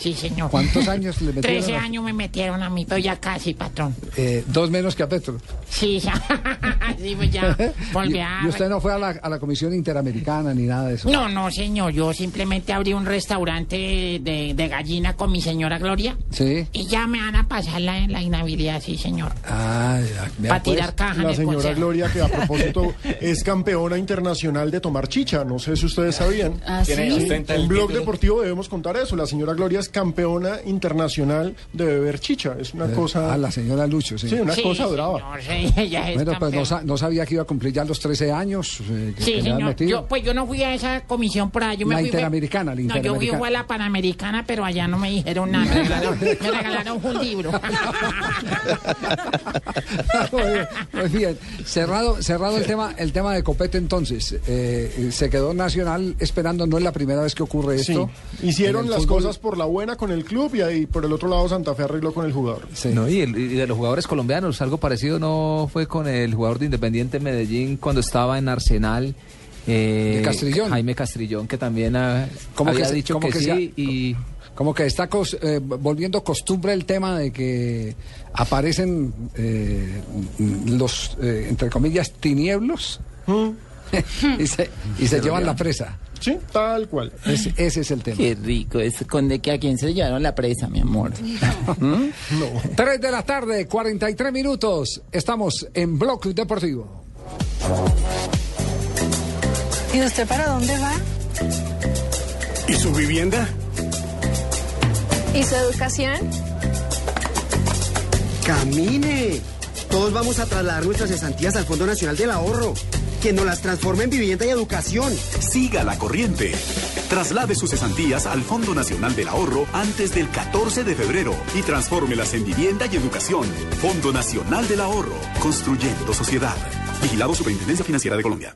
Sí, señor. ¿Cuántos años le metieron? 13 a- años me metieron a mí, pero ya casi, patrón. Eh, dos menos que a Petro. Sí, ya. sí, pues ya volví y, a... y usted no fue a la, a la Comisión Interamericana ni nada de eso. No, no, señor. Yo simplemente abrí un restaurante de, de gallina con mi señora Gloria. Sí. Y ya me van a pasar la, la inhabilidad, sí, señor. Ah, ya. vea, Pa' pues. tirar caja La señora consejo. Gloria, que a propósito es campeona internacional de tomar chicha. No sé si ustedes sabían. ¿Ah, sí? En Blog. Deportivo debemos contar eso. La señora Gloria es campeona internacional de beber chicha. Es una Eh, cosa. Ah, la señora Lucho, sí. Sí, una Sí, cosa brava. señor, sí, ella es Bueno, pues no, no sabía que iba a cumplir ya los 13 años. eh, que- Sí, señor. Yo, pues yo no fui a esa comisión por allá. Yo me La fui, Interamericana, la No, yo fui Interamericana. a la Panamericana, pero allá no me dijeron nada. Me regalaron, me regalaron un libro. muy bien, muy bien. Cerrado, cerrado el tema, el tema de Copete entonces. Eh, se quedó Nacional esperando, no es la primera vez que ocurre Sí. esto. Hicieron En el las fútbol- cosas por la buena con el club y ahí por el otro lado Santa Fe arregló con el jugador. No, y, el- y de los jugadores colombianos, algo parecido no fue con el jugador de Independiente Medellín cuando estaba en Arsenal. eh, De Castrillón. Jaime Castrillón, que también ha, ¿Cómo había que se- dicho que, que sí. y Como que está cos- eh, volviendo costumbre el tema de que aparecen eh, los, eh, entre comillas, tinieblos y se, y se llevan la presa. Sí, tal cual. Ese, ese es el tema. Qué rico es con de que a quién se le llevaron la presa, mi amor. ¿Mm? 3 de la tarde, 43 minutos. Estamos en Block Deportivo. ¿Y usted para dónde va? ¿Y su vivienda? ¿Y su educación? Camine. Todos vamos a trasladar nuestras cesantías al Fondo Nacional del Ahorro, que nos las transforme en vivienda y educación. Siga la corriente. Traslade sus cesantías al Fondo Nacional del Ahorro antes del 14 de febrero y transfórmelas en vivienda y educación. Fondo Nacional del Ahorro, construyendo sociedad. Vigilado Superintendencia Financiera de Colombia.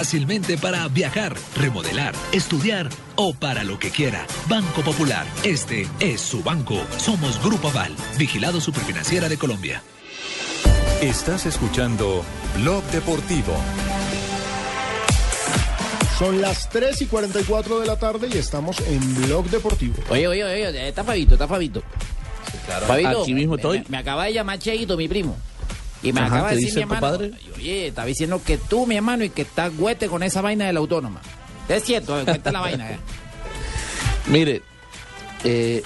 fácilmente para viajar, remodelar, estudiar o para lo que quiera. Banco Popular, este es su banco. Somos Grupo Aval, vigilado superfinanciera de Colombia. Estás escuchando Blog Deportivo. Son las 3 y 44 de la tarde y estamos en Blog Deportivo. Oye, oye, oye, está Fabito, está Fabito. Fabito, Aquí mismo me- estoy. Me, me acaba de llamar Cheito, mi primo. Y me Ajá, acaba de ¿qué decir mi hermano. Oye, estaba diciendo que tú, mi hermano, y que estás güete con esa vaina de la autónoma. Es cierto, cuenta la vaina. eh. Mire, eh,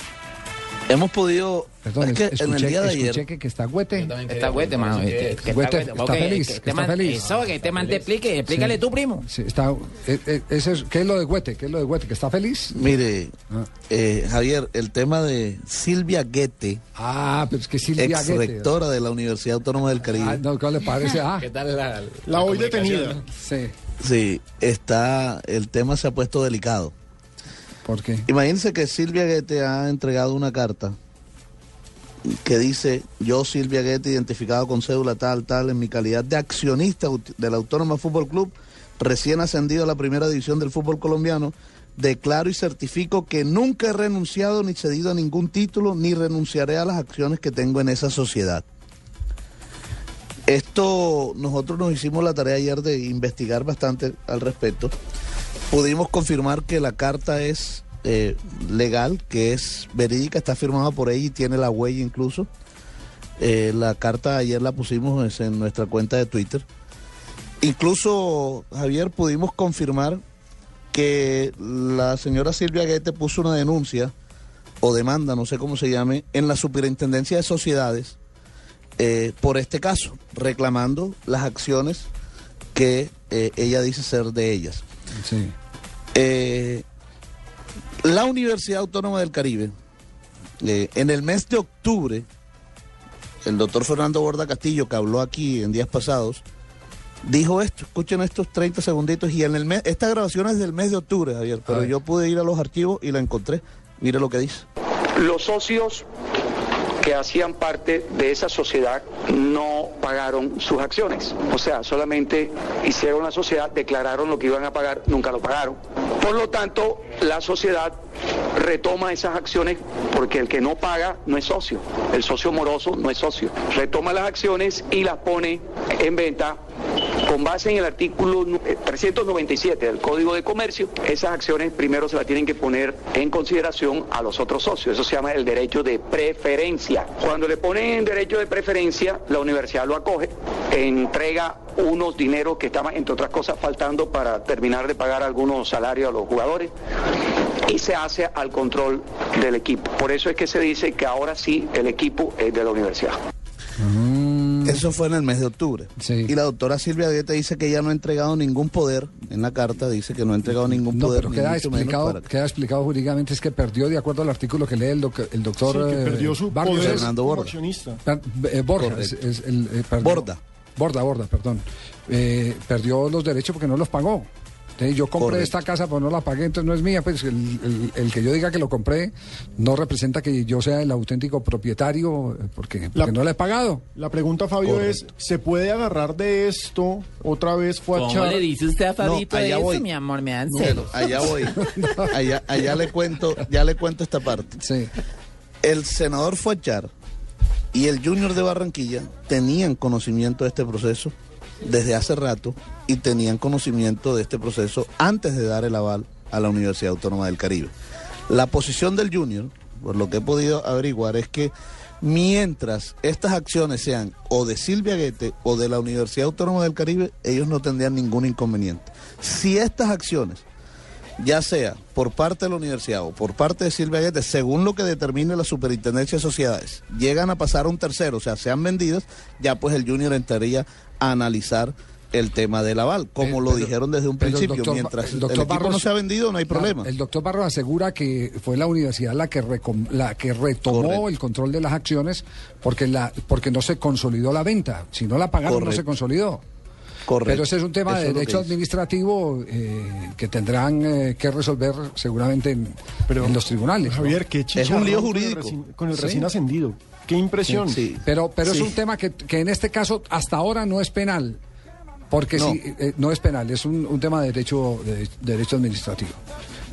hemos podido. Perdón, es que escuché, en el día de ayer. que, que está Güete. Está güete, mano. Sí, que- que Güete, está, feliz, que está man- feliz. Eso, que te man te explique. Explícale Sí. tú, primo. Sí, está, eh, eh, ese es- ¿Qué es lo de Güete? ¿Qué es lo de Güete? ¿Que está feliz? Mire, Ah. eh, Javier, el tema de Silvia Guete. Ah, pero es que Silvia ex Guete. rectora de la Universidad Autónoma del Caribe. Ah, no, ¿qué le parece? Ah. ¿Qué tal la, La hoy detenida. Sí. Sí, está, el tema se ha puesto delicado. ¿Por qué? Imagínense que Silvia Guete ha entregado una carta que dice, yo Silvia Guete, identificado con cédula tal, tal, en mi calidad de accionista del Autónoma Fútbol Club, recién ascendido a la primera división del fútbol colombiano, declaro y certifico que nunca he renunciado ni cedido a ningún título, ni renunciaré a las acciones que tengo en esa sociedad. Esto nosotros nos hicimos la tarea ayer de investigar bastante al respecto. Pudimos confirmar que la carta es eh, legal, que es verídica, está firmada por ella y tiene la huella incluso. Eh, la carta ayer la pusimos es, en nuestra cuenta de Twitter. Incluso, Javier, pudimos confirmar que la señora Silvia Guete puso una denuncia o demanda, no sé cómo se llame, en la Superintendencia de Sociedades eh, por este caso, reclamando las acciones que eh, ella dice ser de ellas. Sí. Eh, la Universidad Autónoma del Caribe, eh, en el mes de octubre, el doctor Fernando Borda Castillo, que habló aquí en días pasados, dijo esto, escuchen estos 30 segunditos, y en el mes, esta grabación es del mes de octubre, Javier, pero yo pude ir a los archivos y la encontré. Mire lo que dice. Los socios que hacían parte de esa sociedad no pagaron sus acciones. O sea, solamente hicieron la sociedad, declararon lo que iban a pagar, nunca lo pagaron. Por lo tanto, la sociedad retoma esas acciones porque el que no paga no es socio. El socio moroso no es socio. Retoma las acciones y las pone en venta con base en el artículo nu- eh, 397 del Código de Comercio, esas acciones primero se las tienen que poner en consideración a los otros socios. Eso se llama el derecho de preferencia. Cuando le ponen derecho de preferencia, la universidad lo acoge, entrega unos dineros que estaban, entre otras cosas, faltando para terminar de pagar algunos salarios a los jugadores y se hace al control del equipo. Por eso es que se dice que ahora sí el equipo es de la universidad. Eso fue en el mes de octubre. Y la doctora Silvia Guete dice que ella no ha entregado ningún poder, en la carta dice que no ha entregado ningún No, poder. pero queda explicado, para- queda explicado jurídicamente es que perdió, de acuerdo al artículo que lee el, doc- el doctor Sí, que eh, perdió su Barrios, poder Fernando Borda. eh, Borja, es, el, eh, Borda. Borda, Borda, perdón. Eh, perdió los derechos porque no los pagó. Entonces, yo compré Correcto. esta casa, pero no la pagué, entonces no es mía. Pues el, el- el que yo diga que lo compré no representa que yo sea el auténtico propietario, eh, porque, porque no le he pagado. La pregunta, Fabio, es, ¿se puede agarrar de esto otra vez fue a ¿Cómo le dice usted a Fabito No, allá eso, voy. mi amor? Me dan No, celos. allá voy. Allá, allá le cuento, ya le cuento esta parte. El senador Fuachar y el Junior de Barranquilla tenían conocimiento de este proceso desde hace rato y tenían conocimiento de este proceso antes de dar el aval a la Universidad Autónoma del Caribe. La posición del Junior, por lo que he podido averiguar, es que Mientras estas acciones sean o de Silvia Guete o de la Universidad Autónoma del Caribe, ellos no tendrían ningún inconveniente. Si estas acciones, ya sea por parte de la universidad o por parte de Silvia Guete, según lo que determine la Superintendencia de Sociedades, llegan a pasar a un tercero, o sea, sean vendidas, ya pues el Junior entraría a analizar el tema del aval, como Eh, lo pero- dijeron desde un el principio. doctor- Mientras el el, doctor no Barros- se ha vendido, no hay problema. el doctor Barro asegura que fue la universidad la que, recom- la que retomó Correcto. el control de las acciones porque, la, porque no se consolidó la venta. Si no la pagaron, no se consolidó. Correcto. Pero ese es un tema Eso de es que derecho administrativo eh, que tendrán eh, que resolver seguramente en, en los tribunales. ¿no? Javier, qué chicharrón con el recién- Con el Sí. recién ascendido. Qué impresión. Pero, pero es Sí. un tema que, que en este caso hasta ahora no es penal. Porque No. sí, eh, no es penal, es un, un tema de derecho, de, de derecho administrativo.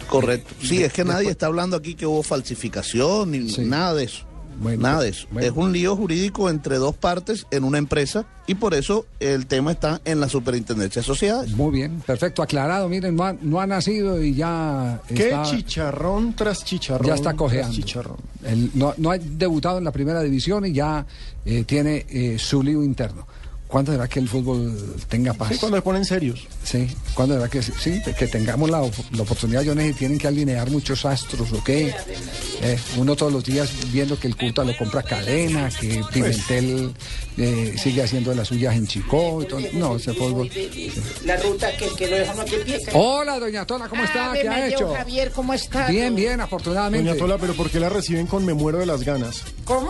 Correcto. Sí, De- es que nadie está hablando aquí que hubo falsificación ni nada de eso. Nada de eso. bueno. Es un lío jurídico entre dos partes en una empresa y por eso el tema está en la superintendencia de sociedades. Muy bien, perfecto, aclarado. Miren, no ha, no ha nacido y ya Qué está, chicharrón tras chicharrón. ya está cojeando. chicharrón. No, no ha debutado en la primera división y ya eh, tiene eh, su lío interno. ¿Cuándo será que el fútbol tenga paz? Sí, cuando se ponen serios. Sí, ¿cuándo será que sí? Que tengamos la, la oportunidad, Jones, y tienen que alinear muchos astros, ¿o qué? Eh, uno todos los días viendo que el Cuta lo compra cadena, que Pimentel eh, sigue haciendo de las suyas en Chicó. y todo. No, ese fútbol. La ruta que, que lo dejamos aquí en pie. Hola, doña Tola, ¿cómo está? Ave ¿Qué ha hecho? Javier, ¿cómo está? Bien, bien, afortunadamente. Doña Tola, pero ¿por qué la reciben con me muero de las ganas? ¿Cómo?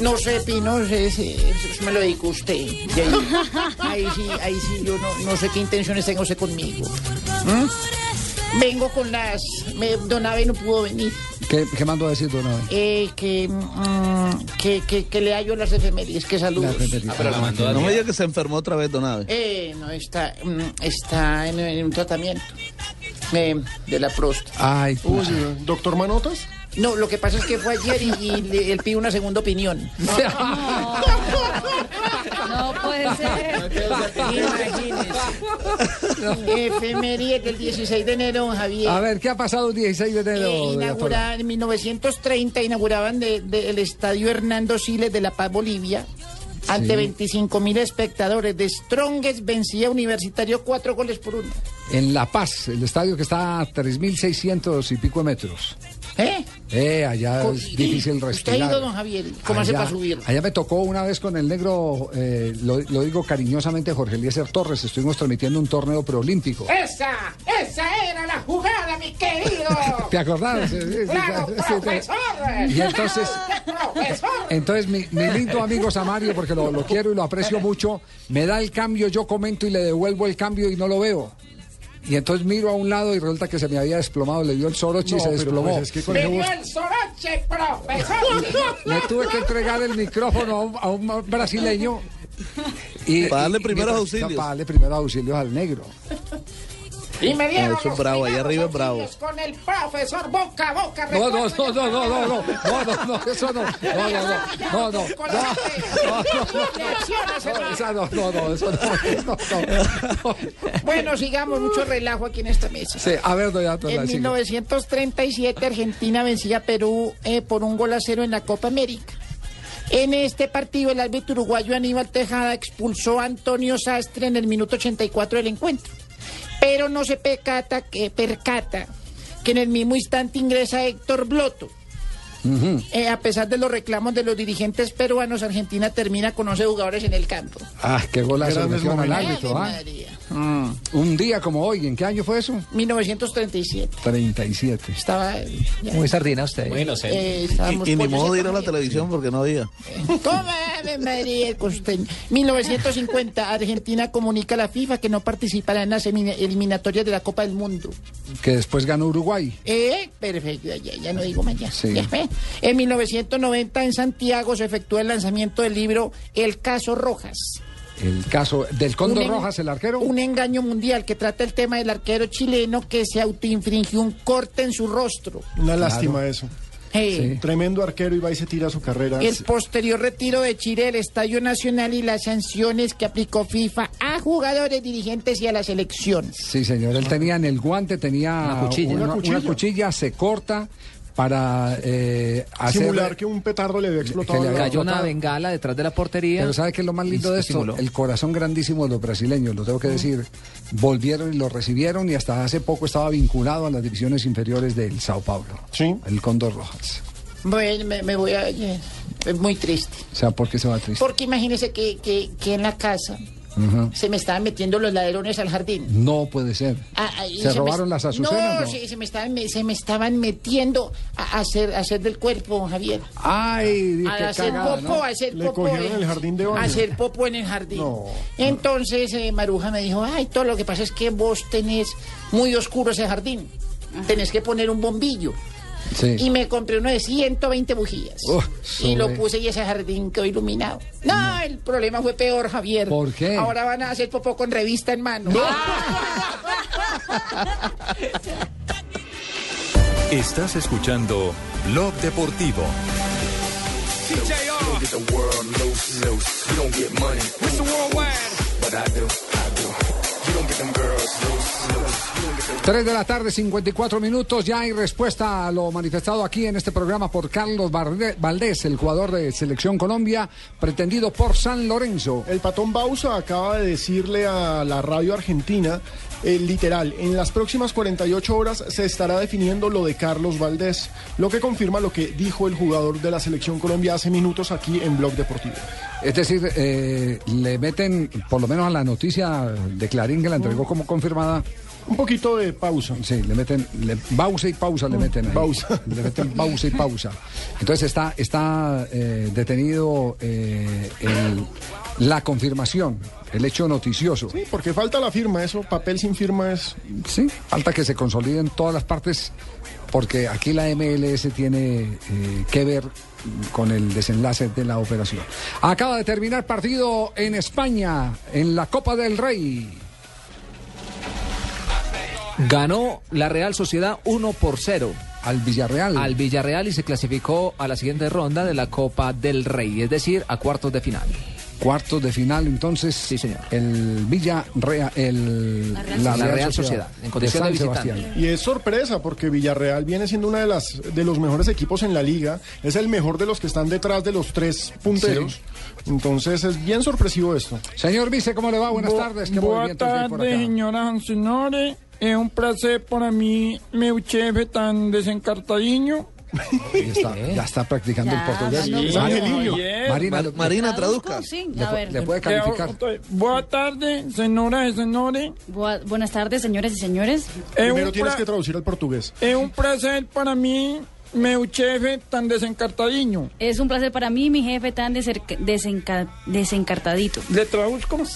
No sé, Pino, sé, sé, eso me lo dedicó usted. Y ahí, ahí sí, ahí sí, yo no, no sé qué intenciones tenga usted conmigo. ¿Mm? Vengo con las... Me, don Abe no pudo venir. ¿Qué, qué mandó a decir, don Abel? Eh, que, mm, que, que, que lea yo las efemérides, que saludos. no me diga que se enfermó otra vez, Don Abe. Eh, no, está, mm, está en, en un tratamiento eh, de la próstata. Ay, Uy, ¿Doctor Manotas? No, lo que pasa es que fue ayer y, y le- él pide una segunda opinión. No puede ser. Imagínese. Efeméride del 16 de enero, don Javier. A ver, ¿qué ha pasado el 16 de enero? Eh, en 1930 inauguraban de- de- el estadio Hernando Siles de La Paz, Bolivia. Ante Sí. 25 mil espectadores. De Strongest vencía a Universitario cuatro goles por uno. En La Paz, el estadio que está a 3.600 y pico de metros. ¿Eh? Eh, allá Co- es difícil ¿Usted ha respirar. ido, don Javier? ¿Cómo hace Allá- para subir? Allá me tocó una vez con el negro, eh, lo, lo digo cariñosamente, Jorge Eliezer Torres. Estuvimos transmitiendo un torneo preolímpico. ¡Esa! ¡Esa era la jugada, mi querido! ¿Te acordás? Sí, sí, sí, ¡Claro, sí, sí. profesor! Y entonces, entonces mi, mi lindo amigo Samario, porque lo, lo quiero y lo aprecio mucho, me da el cambio, yo comento y le devuelvo el cambio y no lo veo. Y entonces miro a un lado y resulta que se me había desplomado, le dio el soroche y se desplomó. pues es que con ¡Me ese dio el soroche, profesor! Le tuve que entregar el micrófono a un, a un brasileño. Y, Para darle primeros auxilios. Para darle primeros auxilios al negro. Y me dieron los bravo, allá arriba es bravo. Con el profesor boca a boca. No, no, no, no, no, no, no, no, no, no, eso no, no, no, no, no, no, no, no, no, no, eso no, no, no. Bueno, sigamos, mucho relajo aquí en esta mesa. Sí, a ver, doña En sigue. 1937 Argentina vencía a Perú eh, por un gol a cero en la Copa América. En este partido el árbitro uruguayo Aníbal Tejada expulsó a Antonio Sastre en el minuto 84 del encuentro. Pero no se percata que, percata que en el mismo instante ingresa Héctor Bloto. Eh, a pesar de los reclamos de los dirigentes peruanos, Argentina termina con 11 jugadores en el campo. Ah, qué golazo al árbitro, ¿ah? María. Un día como hoy, ¿en qué año fue eso? 1937. 37. Estaba. eh, ya, Muy sardina usted. Bueno, sé. eh, Y, y ni modo de ir a la televisión porque no había. Toma, María, el costeño. 1950, Argentina comunica a la FIFA que no participará en las eliminatorias de la Copa del Mundo. Que después ganó Uruguay. Eh, perfecto, ya, ya no digo más ya. Sí. Ya. En 1990, en Santiago, se efectúa el lanzamiento del libro El Caso Rojas. El caso del Un en- Rojas, el arquero. Un engaño mundial que trata el tema del arquero chileno que se autoinfringió un corte en su rostro. Una lástima eso. Eh, Tremendo arquero y va y se tira su carrera. El posterior retiro de Chile del Estadio Nacional y las sanciones que aplicó FIFA a jugadores, dirigentes y a la selección. Sí, señor. Él tenía en el guante, tenía Una cuchilla. una, Una cuchilla. una cuchilla, se corta, para eh, hacer... Simular que un petardo le había explotado. que le había. Cayó una bengala detrás de la portería. Pero ¿sabe qué es lo más lindo de esto? simuló. El corazón grandísimo de los brasileños, lo tengo que decir. Volvieron y lo recibieron y hasta hace poco estaba vinculado a las divisiones inferiores del Sao Paulo. Sí. El Cóndor Rojas. Bueno, me, me voy a... Es muy triste. O sea, ¿por qué se va triste? Porque imagínese que, que, que en la casa Se me estaban metiendo los ladrones al jardín. No puede ser. Ah, ah, ¿Se me- robaron las azucenas? No, No. se me estaban, me- se me estaban metiendo a a hacer, a hacer del cuerpo, Javier. Ay, A qué hacer cagada, popo, ¿no? a hacer Le popo. cogieron en- el jardín de baño. A hacer popo en el jardín. Entonces eh, Maruja me dijo, ay, todo lo que pasa es que vos tenés muy oscuro ese jardín. Tenés que poner un bombillo. Sí. Y me compré uno de 120 bujías. Uf, y lo puse y ese jardín quedó iluminado. No, el problema fue peor, Javier. ¿Por qué? Ahora van a hacer popó con revista en mano. Estás escuchando Blog Deportivo. Tres de la tarde, 54 minutos. Ya hay respuesta a lo manifestado aquí en este programa por Carlos Valdés, el jugador de Selección Colombia, pretendido por San Lorenzo. El patón Bausa acaba de decirle a la radio argentina, eh, literal, en las próximas 48 horas se estará definiendo lo de Carlos Valdés, lo que confirma lo que dijo el jugador de la Selección Colombia hace minutos aquí en Blog Deportivo. Es decir, eh, le meten, por lo menos a la noticia de Clarín que la entregó como confirmada. Un poquito de pausa. Sí, le meten, le, pausa y pausa le meten ahí. pausa. Le meten pausa y pausa. Entonces está, está eh, detenido eh, el- la confirmación, el hecho noticioso. Sí, porque falta la firma, eso, papel sin firma es... Sí, falta que se consoliden todas las partes, porque aquí la MLS tiene eh, que ver con el desenlace de la operación. Acaba de terminar partido en España, en la Copa del Rey. Ganó la Real Sociedad 1 por 0 Al Villarreal. al Villarreal y se clasificó a la siguiente ronda de la Copa del Rey, es decir, a cuartos de final. Cuartos de final, entonces. Sí, señor. El Villarreal. El, La Real Sociedad. La Real Sociedad, en condición de visitante. Y es sorpresa porque Villarreal viene siendo uno de, las, de los mejores equipos en la liga. Es el mejor de los que están detrás de los tres punteros. Entonces es bien sorpresivo esto. Señor Vice, ¿cómo le va? Buenas Bo- tardes. ¿Qué Boa movimientos hay por tarde, acá? señoras y señores. Es un placer para mí, meu chefe tan desencartadiño. Ya está, ya está practicando Ya, el portugués. angelino. Marina, Mar- Marina, traduzca. Sí, le, a pu- ver. le puede Eh, calificar. Boa tarde, señoras y señores. Buenas tardes, señores y señores. Es Primero tienes que traducir al portugués. es un placer para mí, meu chefe tan desencartadiño. Es un placer para mí, mi jefe tan desenca- desencartadito. ¿Le traduzco?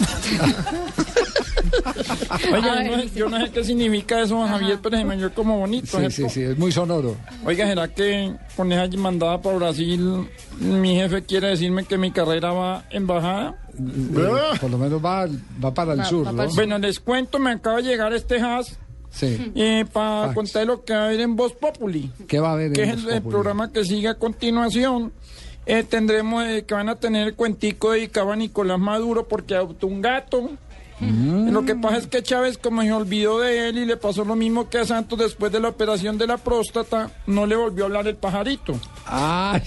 Oiga, yo no, sé- yo no sé qué significa eso, don Javier, pero se me oyó como bonito. Sí, sí, ¿cierto? sí, es muy sonoro. Oiga, ¿será que con esa mandada para Brasil mi jefe quiere decirme que mi carrera va en bajada? Eh, Por lo menos va, va para el Va- sur, va ¿no? para el Bueno, les cuento, me acaba de llegar este has Sí. eh, para Fax. contar lo que va a haber en Voz Populi, ¿Qué va a haber que en es el, Voz el Populi? programa que sigue a continuación. Eh, tendremos eh, que van a tener el cuentico dedicado a Nicolás Maduro porque adoptó un gato. Mm. Lo que pasa es que Chávez, como se olvidó de él y le pasó lo mismo que a Santos después de la operación de la próstata, no le volvió a hablar el pajarito. Ah,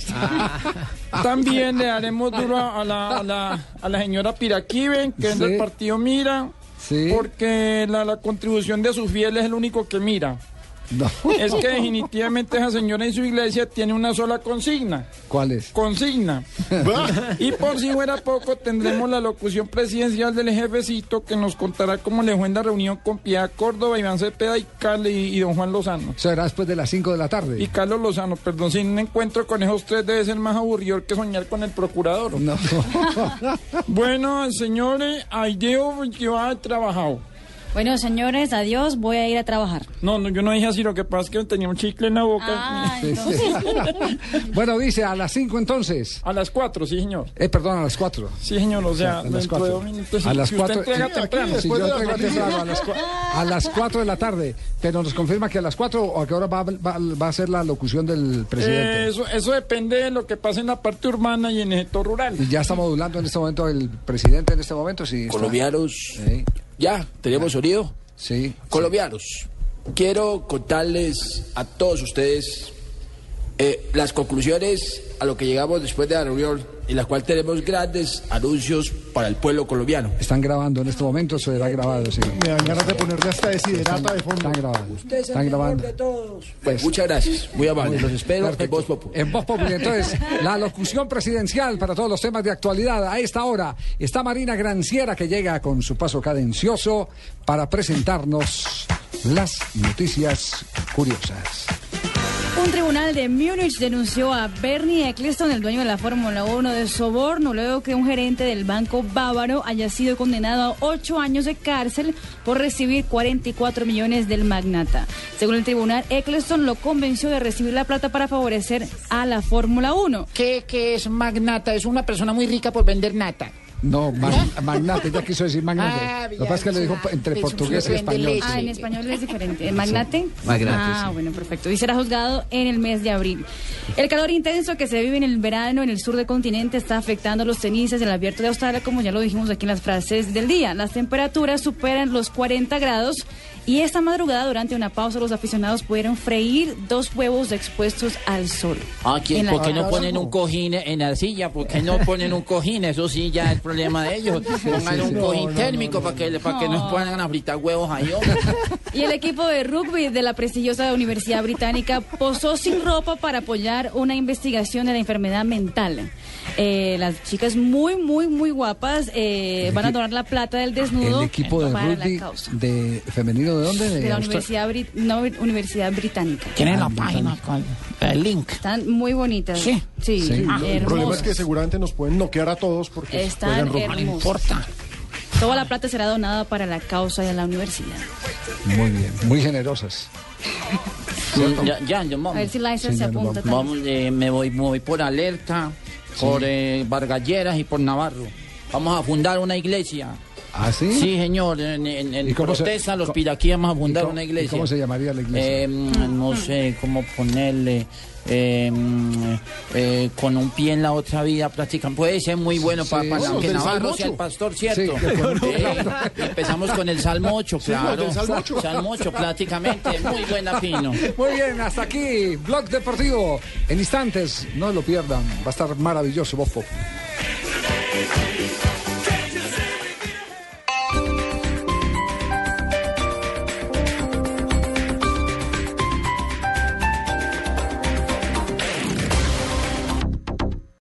También le daremos duro a la, a la, a la señora Piraquiven, que es Sí. del partido Mira, sí. porque la, la contribución de sus fieles es el único que mira. No. Es que definitivamente esa señora en su iglesia tiene una sola consigna. ¿Cuál es? Consigna. Y por si fuera poco, tendremos la locución presidencial del jefecito que nos contará cómo le fue en la reunión con Piedad Córdoba, Iván Cepeda y, Carle- y, y don Juan Lozano. Será después de las 5 de la tarde. Y Carlos Lozano, perdón, si un encuentro con esos tres debe ser más aburrido que soñar con el procurador. No. Bueno, señores, ahí que va trabajado. Bueno, señores, adiós, voy a ir a trabajar. No, no, yo no dije así, lo que pasa es que tenía un chicle en la boca. Ah, Sí, sí. bueno, dice a las 5 entonces. A las cuatro, sí, señor. Eh, perdón, a las 4. Sí, señor, o sea, a las dentro de cuatro. dos minutos. A si- las si usted 4. entrega temprano. Si yo entrego a las, cua- a las 4 de la tarde. Pero nos confirma que a las 4 o a qué hora va, va, va a ser la locución del presidente. Eh, eso, eso depende de lo que pase en la parte urbana y en el sector rural. Y ya está modulando en este momento el presidente en este momento. Sí, está. Colombianos, Sí, ya, tenemos sonido. sí. Colombianos, quiero contarles a todos ustedes Eh, las conclusiones a lo que llegamos después de la reunión, en la cual tenemos grandes anuncios para el pueblo colombiano. Están grabando en este momento, se verá grabado, sí. Me dan ganas de ponerle hasta desiderata de fondo. Están grabando. Están grabando. Pues muchas gracias, muy amable. Los espero en Voz Populi. En Voz Populi. Entonces, la locución presidencial para todos los temas de actualidad. A esta hora está Marina Granciera que llega con su paso cadencioso para presentarnos las noticias curiosas. Un tribunal de Múnich denunció a Bernie Eccleston, el dueño de la Fórmula 1, de soborno luego que un gerente del banco bávaro haya sido condenado a ocho años de cárcel por recibir 44 millones del magnata. Según el tribunal, Eccleston lo convenció de recibir la plata para favorecer a la Fórmula 1. ¿Qué, es magnata? Es una persona muy rica por vender nata. No, mag- magnate, ya quiso decir magnate. Ah, Lo que pasa es que lo dijo entre portugués y español. Ah, en español es diferente. ¿El magnate? Magnate, Ah, sí. bueno, perfecto. Y será juzgado en el mes de abril. El calor intenso que se vive en el verano en el sur del continente está afectando los cenizas del abierto de Australia, como ya lo dijimos aquí en las frases del día. Las temperaturas superan los 40 grados y esta madrugada, durante una pausa, los aficionados pudieron freír dos huevos expuestos al sol. Ah, ¿quién- ¿Por qué no ponen un cojín en la silla? ¿Por qué no ponen un cojín? Eso sí ya es problema de ellos. Pongan un cojín térmico para que, para que no puedan a fritar huevos ahí. Y el equipo de rugby de la prestigiosa Universidad Británica posó sin ropa para apoyar una investigación de la enfermedad mental. Eh, las chicas muy, muy, muy guapas eh, van a donar la plata del desnudo El equipo de para rugby la causa. de femenino de dónde? De la Austra- Universidad, Brit- no, Universidad Británica. Tienen la página con el link. Están muy bonitas. Sí. Sí, Sí, el problema es que seguramente nos pueden noquear a todos porque Están juegan rugby. hermosas. Toda la plata será donada para la causa de la universidad. Muy bien, muy generosas. Ya, ya, yo, A vamos. ver si Liza se apunta también. Vamos, eh, me voy, me voy por alerta, por eh, Vargalleras y por Navarro. Vamos a fundar una iglesia. ¿Ah, sí? Sí, señor. En, en, en ¿Y cómo se- protesta a los co- piraquíes vamos a fundar ¿Y cómo- una iglesia. cómo se llamaría la iglesia? Eh, no sé cómo ponerle. eh, eh, con un pie en la otra vida practican. Puede ser muy bueno Sí. para Bueno, que Navarro sea el pastor, ¿cierto? Sí, con- empezamos con el Salmo 8, Sí, los claro. Salmo 8, prácticamente. Muy buena, Pino. Muy bien, hasta aquí, Blog Deportivo. En instantes, no lo pierdan, va a estar maravilloso, Pop.